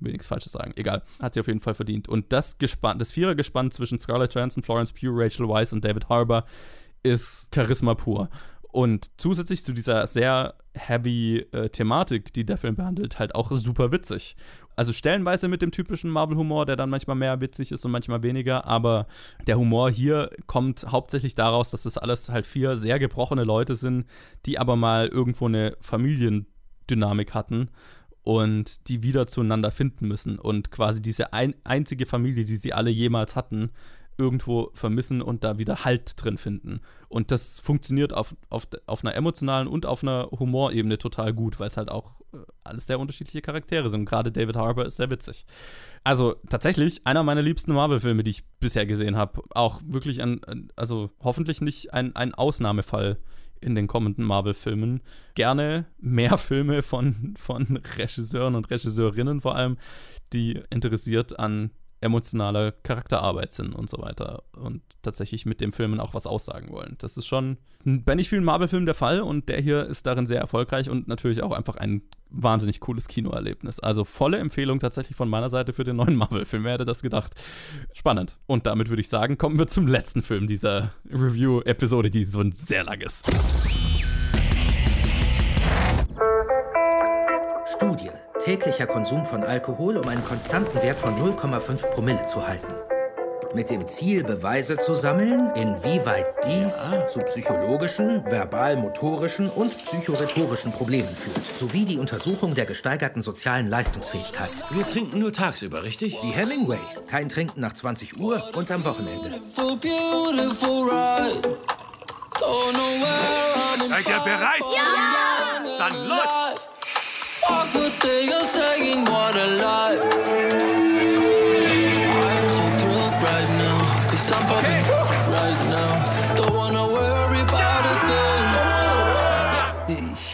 Will nichts Falsches sagen. Egal. Hat sie auf jeden Fall verdient. Und das Gespann, das Vierergespann zwischen Scarlett Johansson, Florence Pugh, Rachel Weisz und David Harbour ist Charisma pur. Und zusätzlich zu dieser sehr heavy äh, Thematik, die der Film behandelt, halt auch super witzig. Also stellenweise mit dem typischen Marvel-Humor, der dann manchmal mehr witzig ist und manchmal weniger, aber der Humor hier kommt hauptsächlich daraus, dass das alles halt vier sehr gebrochene Leute sind, die aber mal irgendwo eine Familiendynamik hatten und die wieder zueinander finden müssen und quasi diese ein, einzige Familie, die sie alle jemals hatten, irgendwo vermissen und da wieder Halt drin finden. Und das funktioniert auf, auf, auf einer emotionalen und auf einer Humorebene total gut, weil es halt auch äh, alles sehr unterschiedliche Charaktere sind. Gerade David Harbour ist sehr witzig. Also tatsächlich einer meiner liebsten Marvel-Filme, die ich bisher gesehen habe. Auch wirklich ein, also hoffentlich nicht ein, ein Ausnahmefall in den kommenden Marvel-Filmen. Gerne mehr Filme von, von Regisseuren und Regisseurinnen vor allem, die interessiert an emotionaler Charakterarbeit sind und so weiter und tatsächlich mit dem Filmen auch was aussagen wollen. Das ist schon bei nicht vielen Marvel-Filmen der Fall und der hier ist darin sehr erfolgreich und natürlich auch einfach ein wahnsinnig cooles Kinoerlebnis. Also volle Empfehlung tatsächlich von meiner Seite für den neuen Marvel-Film. Wer hätte das gedacht? Spannend. Und damit würde ich sagen, kommen wir zum letzten Film dieser Review-Episode, die so sehr lang ist. Täglicher Konsum von Alkohol, um einen konstanten Wert von 0,5 Promille zu halten. Mit dem Ziel, Beweise zu sammeln, inwieweit dies ah. zu psychologischen, verbal-motorischen und psychorhetorischen Problemen führt, sowie die Untersuchung der gesteigerten sozialen Leistungsfähigkeit. Wir trinken nur tagsüber, richtig? Wie Hemingway. Kein Trinken nach 20 Uhr und am Wochenende. Seid ihr bereit? Ja! Dann los!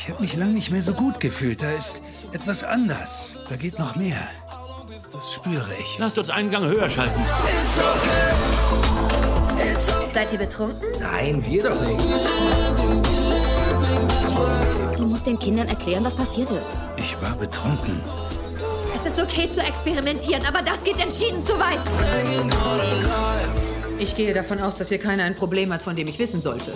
Ich habe mich lange nicht mehr so gut gefühlt. Da ist etwas anders. Da geht noch mehr. Das spüre ich. Lasst uns einen Gang höher schalten. Seid ihr betrunken? Nein, wir doch nicht. Du musst den Kindern erklären, was passiert ist. Ich war betrunken. Es ist okay zu experimentieren, aber das geht entschieden zu weit. Ich gehe davon aus, dass hier keiner ein Problem hat, von dem ich wissen sollte.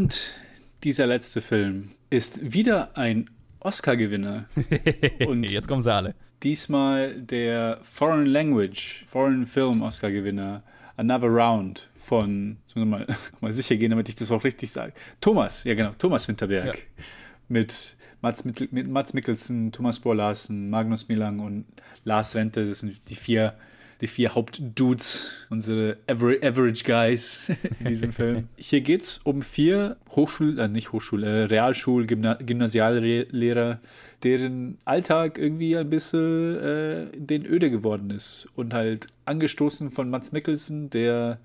Und dieser letzte Film ist wieder ein Oscar-Gewinner. Und jetzt kommen sie alle. Diesmal der Foreign Language, Foreign Film Oscar-Gewinner, Another Round von, jetzt muss ich mal, mal sicher gehen, damit ich das auch richtig sage. Thomas, ja genau, Thomas Winterberg. Ja. Mit Mats, mit, mit Mats Mikkelsen, Thomas Bohr Larsen, Magnus Milang und Lars Rente. Das sind die vier die vier Hauptdudes, unsere Average Guys in diesem Film. Hier geht es um vier Hochschul-, also nicht Hochschul-, äh, Realschul-, Gymnasiallehrer, deren Alltag irgendwie ein bisschen äh, den öde geworden ist. Und halt angestoßen von Mats Mikkelsen, der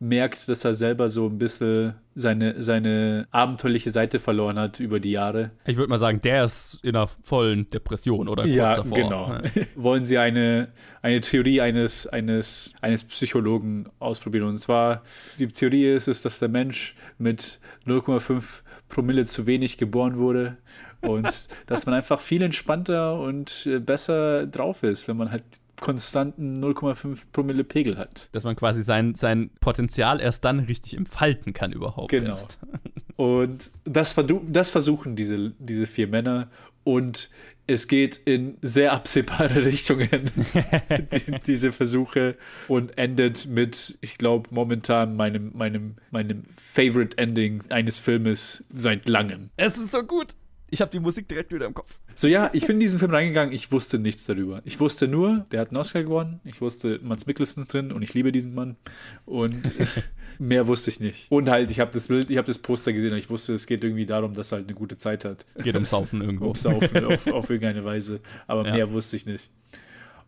merkt, dass er selber so ein bisschen seine, seine abenteuerliche Seite verloren hat über die Jahre. Ich würde mal sagen, der ist in einer vollen Depression oder kurz ja, davor. Genau. Wollen Sie eine, eine Theorie eines, eines, eines Psychologen ausprobieren? Und zwar, die Theorie ist, ist, dass der Mensch mit 0,5 Promille zu wenig geboren wurde und dass man einfach viel entspannter und äh, besser drauf ist, wenn man halt konstanten 0,5 Promille Pegel hat. Dass man quasi sein, sein Potenzial erst dann richtig entfalten kann überhaupt genau. erst. Und das, das versuchen diese, diese vier Männer und es geht in sehr absehbare Richtungen, die, diese Versuche, und endet mit, ich glaube, momentan meinem, meinem, meinem Favorite Ending eines Filmes seit langem. Es ist so gut ich habe die Musik direkt wieder im Kopf. So, ja, ich bin in diesen Film reingegangen, ich wusste nichts darüber. Ich wusste nur, der hat einen Oscar gewonnen, ich wusste, Mats Mikkelsen drin und ich liebe diesen Mann. Und mehr wusste ich nicht. Und halt, ich habe das Bild, ich habe das Poster gesehen und ich wusste, es geht irgendwie darum, dass er halt eine gute Zeit hat. Geht um Saufen irgendwo. um Saufen auf, auf irgendeine Weise. Aber ja. mehr wusste ich nicht.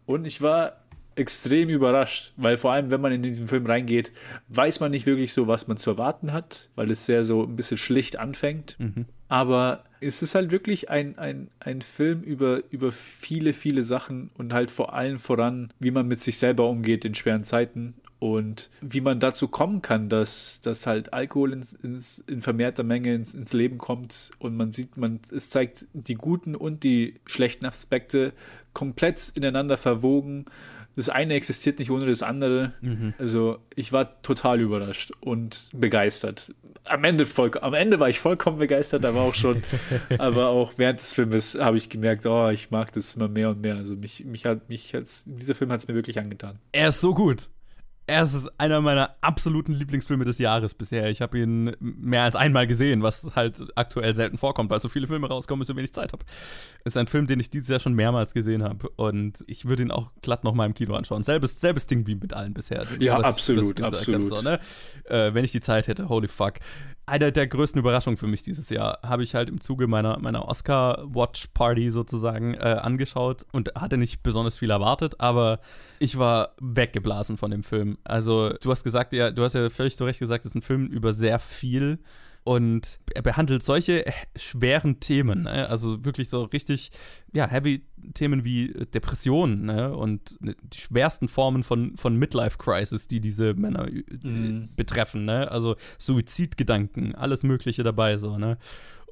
Und ich war extrem überrascht, weil vor allem, wenn man in diesen Film reingeht, weiß man nicht wirklich so, was man zu erwarten hat, weil es sehr so ein bisschen schlicht anfängt. Mhm. Aber es ist halt wirklich ein, ein, ein Film über, über viele, viele Sachen und halt vor allem voran, wie man mit sich selber umgeht in schweren Zeiten und wie man dazu kommen kann, dass, dass halt Alkohol ins, ins, in vermehrter Menge ins, ins Leben kommt und man sieht, man, es zeigt die guten und die schlechten Aspekte komplett ineinander verwogen das eine existiert nicht ohne das andere. Mhm. Also ich war total überrascht und begeistert. Am Ende, voll, am Ende war ich vollkommen begeistert, aber auch schon, aber auch während des Filmes habe ich gemerkt, oh, ich mag das immer mehr und mehr. Also mich, mich hat, mich hat's, dieser Film hat es mir wirklich angetan. Er ist so gut er ist einer meiner absoluten Lieblingsfilme des Jahres bisher. Ich habe ihn mehr als einmal gesehen, was halt aktuell selten vorkommt, weil so viele Filme rauskommen und so wenig Zeit habe. Ist ein Film, den ich dieses Jahr schon mehrmals gesehen habe und ich würde ihn auch glatt noch mal im Kino anschauen. Selbes, selbes Ding wie mit allen bisher. Ja, absolut, absolut. So, ne? äh, wenn ich die Zeit hätte, holy fuck eine der größten Überraschungen für mich dieses Jahr habe ich halt im Zuge meiner, meiner Oscar-Watch-Party sozusagen äh, angeschaut und hatte nicht besonders viel erwartet, aber ich war weggeblasen von dem Film. Also, du hast gesagt, ja, du hast ja völlig zu Recht gesagt, es ist ein Film über sehr viel und er behandelt solche schweren Themen, ne? also wirklich so richtig, ja, heavy Themen wie Depressionen ne? und die schwersten Formen von, von Midlife-Crisis, die diese Männer mhm. betreffen, ne? also Suizidgedanken, alles Mögliche dabei so, ne?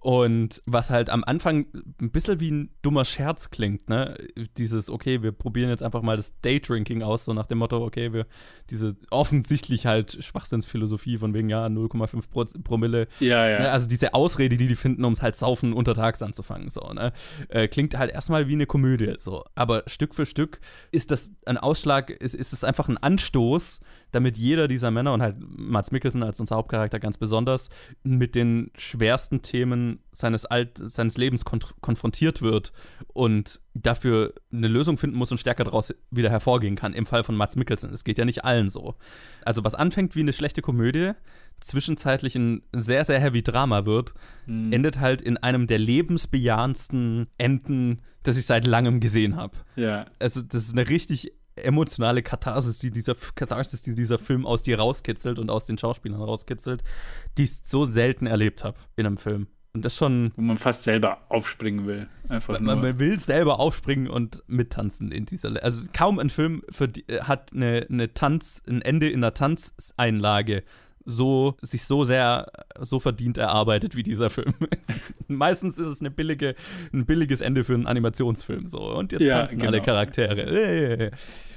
Und was halt am Anfang ein bisschen wie ein dummer Scherz klingt, ne? Dieses, okay, wir probieren jetzt einfach mal das Daydrinking aus, so nach dem Motto, okay, wir, diese offensichtlich halt Schwachsinnsphilosophie von wegen, ja, 0,5 Pro Promille. Ja, ja. Ne? Also diese Ausrede, die die finden, um es halt saufen untertags anzufangen, so, ne? Äh, klingt halt erstmal wie eine Komödie, so. Aber Stück für Stück ist das ein Ausschlag, ist, ist es einfach ein Anstoß, damit jeder dieser Männer und halt Mats Mikkelsen als unser Hauptcharakter ganz besonders mit den schwersten Themen seines, Alt seines Lebens konf konfrontiert wird und dafür eine Lösung finden muss und stärker daraus wieder hervorgehen kann. Im Fall von Mats Mikkelsen. Es geht ja nicht allen so. Also, was anfängt wie eine schlechte Komödie, zwischenzeitlich ein sehr, sehr heavy Drama wird, mhm. endet halt in einem der lebensbejahendsten Enden, das ich seit langem gesehen habe. Ja. Also, das ist eine richtig emotionale Katharsis, die dieser, Katharsis, die dieser Film aus dir rauskitzelt und aus den Schauspielern rauskitzelt, die ich so selten erlebt habe in einem Film. Und das schon. Wo man fast selber aufspringen will. Einfach man, man, will selber aufspringen und mittanzen in dieser. Also kaum ein Film für die, hat eine, eine Tanz, ein Ende in einer Tanzeinlage so, sich so sehr, so verdient erarbeitet wie dieser Film. Meistens ist es eine billige, ein billiges Ende für einen Animationsfilm. So. Und jetzt ja, tanzen genau. alle Charaktere.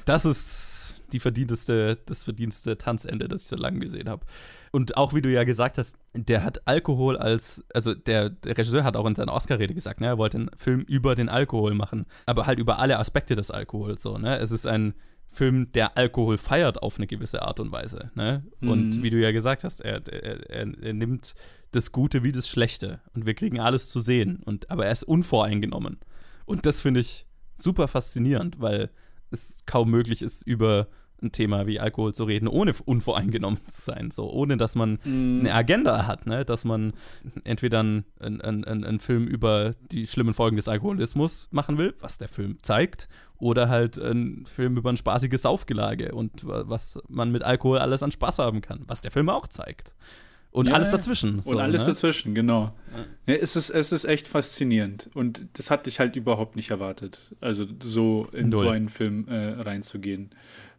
Das ist die verdienteste, das verdienste Tanzende, das ich so lange gesehen habe. Und auch wie du ja gesagt hast, der hat Alkohol als, also der, der Regisseur hat auch in seiner Oscar-Rede gesagt, ne, er wollte einen Film über den Alkohol machen, aber halt über alle Aspekte des Alkohols so, ne? Es ist ein Film, der Alkohol feiert auf eine gewisse Art und Weise, ne? Und Mhm. wie du ja gesagt hast, er, er, er, er nimmt das Gute wie das Schlechte und wir kriegen alles zu sehen und aber er ist unvoreingenommen. Und das finde ich super faszinierend, weil es kaum möglich ist, über ein Thema wie Alkohol zu reden, ohne unvoreingenommen zu sein, so ohne dass man Mhm. eine Agenda hat, ne? dass man entweder einen ein, ein, ein Film über die schlimmen Folgen des Alkoholismus machen will, was der Film zeigt, oder halt einen Film über ein spaßiges Saufgelage und wa- was man mit Alkohol alles an Spaß haben kann, was der Film auch zeigt. Und Ja, alles ja. dazwischen. Und so, alles ne? dazwischen, genau. Ja, es, ist, es ist echt faszinierend. Und das hatte ich halt überhaupt nicht erwartet. Also so in Null. so einen Film äh, reinzugehen.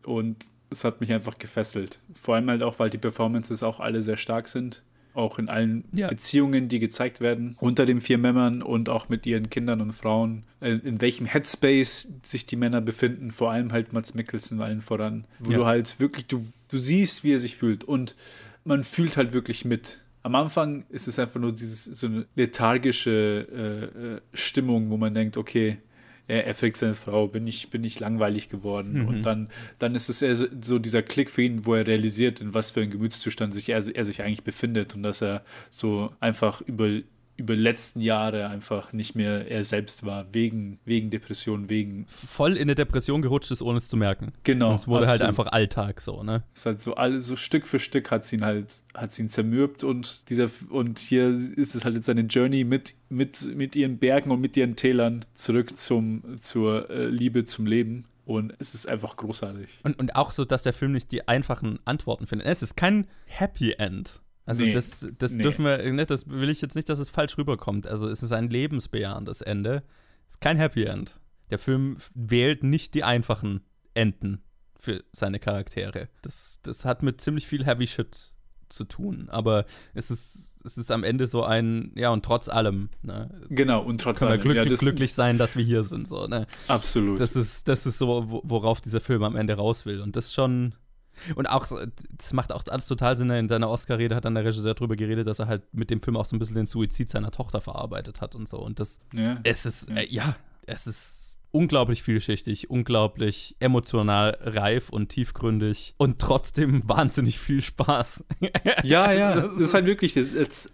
Und es hat mich einfach gefesselt. Vor allem halt auch, weil die Performances auch alle sehr stark sind. Auch in allen Ja. Beziehungen, die gezeigt werden, unter den vier Männern und auch mit ihren Kindern und Frauen. Äh, In welchem Headspace sich die Männer befinden, vor allem halt Mats Mikkelsen allen voran. Wo Ja. du halt wirklich, du, du siehst, wie er sich fühlt. Und man fühlt halt wirklich mit. Am Anfang ist es einfach nur dieses, so eine lethargische äh, äh, Stimmung, wo man denkt, okay, er, er fragt seine Frau, bin ich, bin ich langweilig geworden? Mhm. Und dann, dann ist es eher so, dieser Klick für ihn, wo er realisiert, in was für ein Gemütszustand sich er, er sich eigentlich befindet und dass er so einfach über, über letzten Jahre einfach nicht mehr er selbst war, wegen, wegen Depression, wegen Voll in eine Depression gerutscht ist, ohne es zu merken. Genau, Und es wurde halt absolut. einfach Alltag so, ne? ist halt so alles so Stück für Stück hat sie ihn halt hat sie ihn zermürbt und dieser und hier ist es halt jetzt seine Journey mit mit mit ihren Bergen und mit ihren Tälern zurück zum zur äh, Liebe zum Leben und es ist einfach großartig. Und, und auch so, dass der Film nicht die einfachen Antworten findet. Es ist kein Happy End. Also Nee, das, das nee. dürfen wir, ne, das will ich jetzt nicht, dass es falsch rüberkommt. Also es ist ein lebensbejahendes Ende. Es ist kein Happy End. Der Film wählt nicht die einfachen Enden für seine Charaktere. Das, das hat mit ziemlich viel Heavy Shit zu tun. Aber es ist, es ist am Ende so ein, ja, und trotz allem, ne? Genau, und trotz können wir allem, glücklich, ja, glücklich sein, dass wir hier sind. So, ne? Absolut. Das ist, das ist so, wo- worauf dieser Film am Ende raus will. Und das schon. Und auch, so, das macht auch alles total Sinn. In seiner Oscar-Rede hat dann der Regisseur darüber geredet, dass er halt mit dem Film auch so ein bisschen den Suizid seiner Tochter verarbeitet hat und so. Und das, Ja. es ist, ja. Äh, ja, es ist unglaublich vielschichtig, unglaublich emotional reif und tiefgründig und trotzdem wahnsinnig viel Spaß. Ja, ja, das, ist halt wirklich das, das,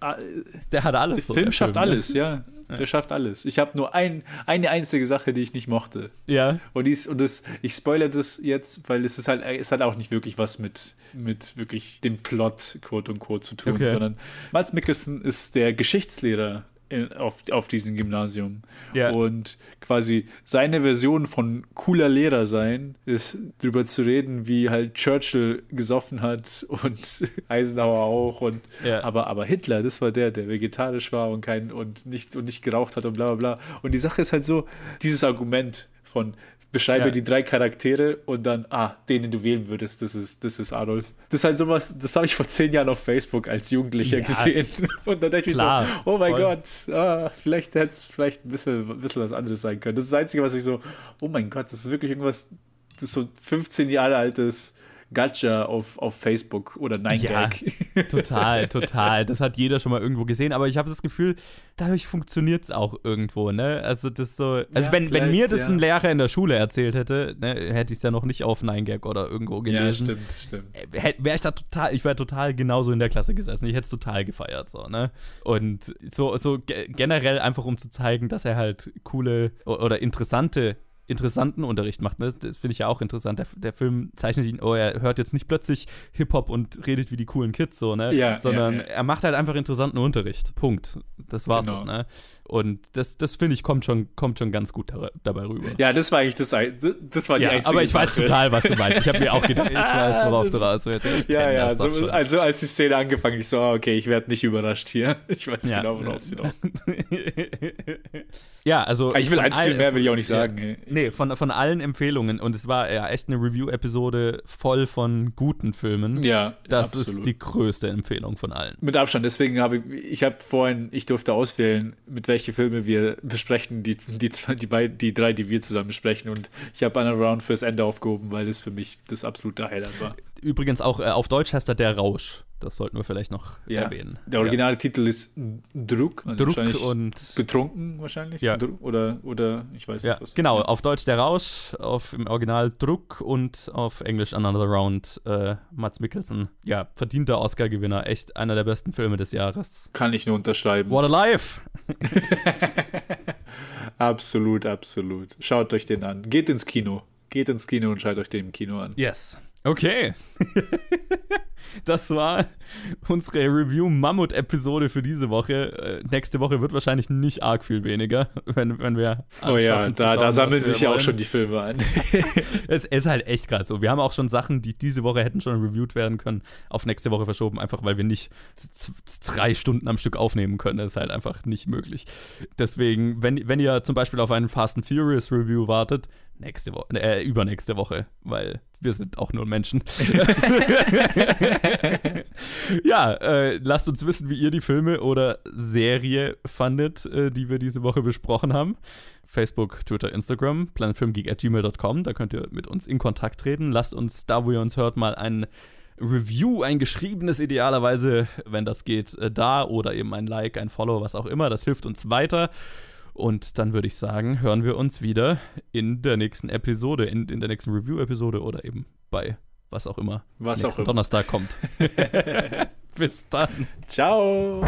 der hat alles. Der so, Film der schafft Film, ne? alles, ja. Der schafft alles. Ich habe nur ein, eine einzige Sache, die ich nicht mochte. Ja. Und, dies, und das, ich spoilere das jetzt, weil es ist halt, es hat auch nicht wirklich was mit, mit wirklich dem Plot, quote unquote, zu tun, Okay. sondern Mats Mikkelsen ist der Geschichtslehrer in, auf, auf diesem Gymnasium. Ja. Und quasi seine Version von cooler Lehrer sein, ist drüber zu reden, wie halt Churchill gesoffen hat und Eisenhower auch. Und Ja. aber, aber Hitler, das war der, der vegetarisch war und kein und nicht und nicht geraucht hat und bla bla bla. Und die Sache ist halt so, dieses Argument von beschreibe Ja. die drei Charaktere und dann, ah, den, den du wählen würdest, das ist, das ist Adolf. Das ist halt sowas, das habe ich vor zehn Jahren auf Facebook als Jugendlicher Ja. gesehen. Und dann dachte ich Klar, mir so, oh mein voll. Gott, ah, vielleicht hätte es vielleicht ein bisschen, ein bisschen was anderes sein können. Das ist das Einzige, was ich so, oh mein Gott, das ist wirklich irgendwas, das ist so 15 Jahre altes Gacha auf, auf Facebook oder Ja, 9gag. total, total. Das hat jeder schon mal irgendwo gesehen, aber ich habe das Gefühl, dadurch funktioniert es auch irgendwo, ne? Also das so, also Ja, wenn, wenn mir das ja. ein Lehrer in der Schule erzählt hätte, ne, hätte ich es ja noch nicht auf 9gag oder irgendwo gelesen. Ja, stimmt, stimmt. Wäre ich da total, ich wäre total genauso in der Klasse gesessen. Ich hätte es total gefeiert, so, ne? Und so, so ge generell einfach, um zu zeigen, dass er halt coole oder interessante interessanten Unterricht macht. Ne? Das, das finde ich ja auch interessant. Der, der Film zeichnet ihn, oh, er hört jetzt nicht plötzlich Hip-Hop und redet wie die coolen Kids, so, ne? Ja, Sondern ja, ja. er macht halt einfach interessanten Unterricht. Punkt. Das war's Genau. ne? Und das, das finde ich, kommt schon, kommt schon ganz gut dabei rüber. Ja, das war eigentlich das, das war die Ja, einzige aber ich weiß Sache. total, was du meinst. Ich habe mir auch gedacht, ich weiß, worauf du raus willst. Ja, ja, das so, also als die Szene angefangen, ich so, ah, okay, ich werde nicht überrascht hier. Ich weiß genau, worauf sie hinaus. Ja, also. Ich will eins viel mehr, will ich auch nicht sagen. ey. Nee, von, von allen Empfehlungen. Und es war ja echt eine Review-Episode voll von guten Filmen. Ja, Das absolut. ist die größte Empfehlung von allen. Mit Abstand, deswegen habe ich, ich habe vorhin, ich durfte auswählen, mit welche Filme wir besprechen, die, die, zwei, die, beid, die drei, die wir zusammen besprechen. Und ich habe Anna Round fürs Ende aufgehoben, weil es für mich das absolute Highlight war. Übrigens auch äh, auf Deutsch heißt er Der Rausch. Das sollten wir vielleicht noch Ja. erwähnen. Der originale Titel ist Druck. also Druck und- betrunken wahrscheinlich. Ja. Druck Oder, oder ich weiß Ja, nicht was. genau. Auf Deutsch der Rausch, auf im Original Druck und auf Englisch Another Round äh, Mats Mikkelsen. Ja, verdienter Oscar-Gewinner. Echt einer der besten Filme des Jahres. Kann ich nur unterschreiben. What a life! Absolut, absolut. Schaut euch den an. Geht ins Kino. Geht ins Kino und schaut euch den im Kino an. Yes. Okay. das war unsere Review-Mammut-Episode für diese Woche. Äh, nächste Woche wird wahrscheinlich nicht arg viel weniger, wenn, wenn wir. Oh ja, da, schauen, da sammeln sich ja auch schon die Filme an. es ist halt echt gerade so. Wir haben auch schon Sachen, die diese Woche hätten schon reviewed werden können, auf nächste Woche verschoben, einfach weil wir nicht drei Stunden am Stück aufnehmen können. Das ist halt einfach nicht möglich. Deswegen, wenn, wenn ihr zum Beispiel auf einen Fast and Furious Review wartet, nächste Woche, äh, übernächste Woche, weil wir sind auch nur Menschen. ja, äh, lasst uns wissen, wie ihr die Filme oder Serie fandet, äh, die wir diese Woche besprochen haben. Facebook, Twitter, Instagram, planetfilmgeek.gmail.com, da könnt ihr mit uns in Kontakt treten. Lasst uns da, wo ihr uns hört, mal ein Review, ein geschriebenes idealerweise, wenn das geht, äh, da oder eben ein Like, ein Follow, was auch immer. Das hilft uns weiter. Und dann würde ich sagen, hören wir uns wieder in der nächsten Episode, in, in der nächsten Review-Episode oder eben bei was auch immer Was auch immer. Donnerstag kommt. Bis dann. Ciao.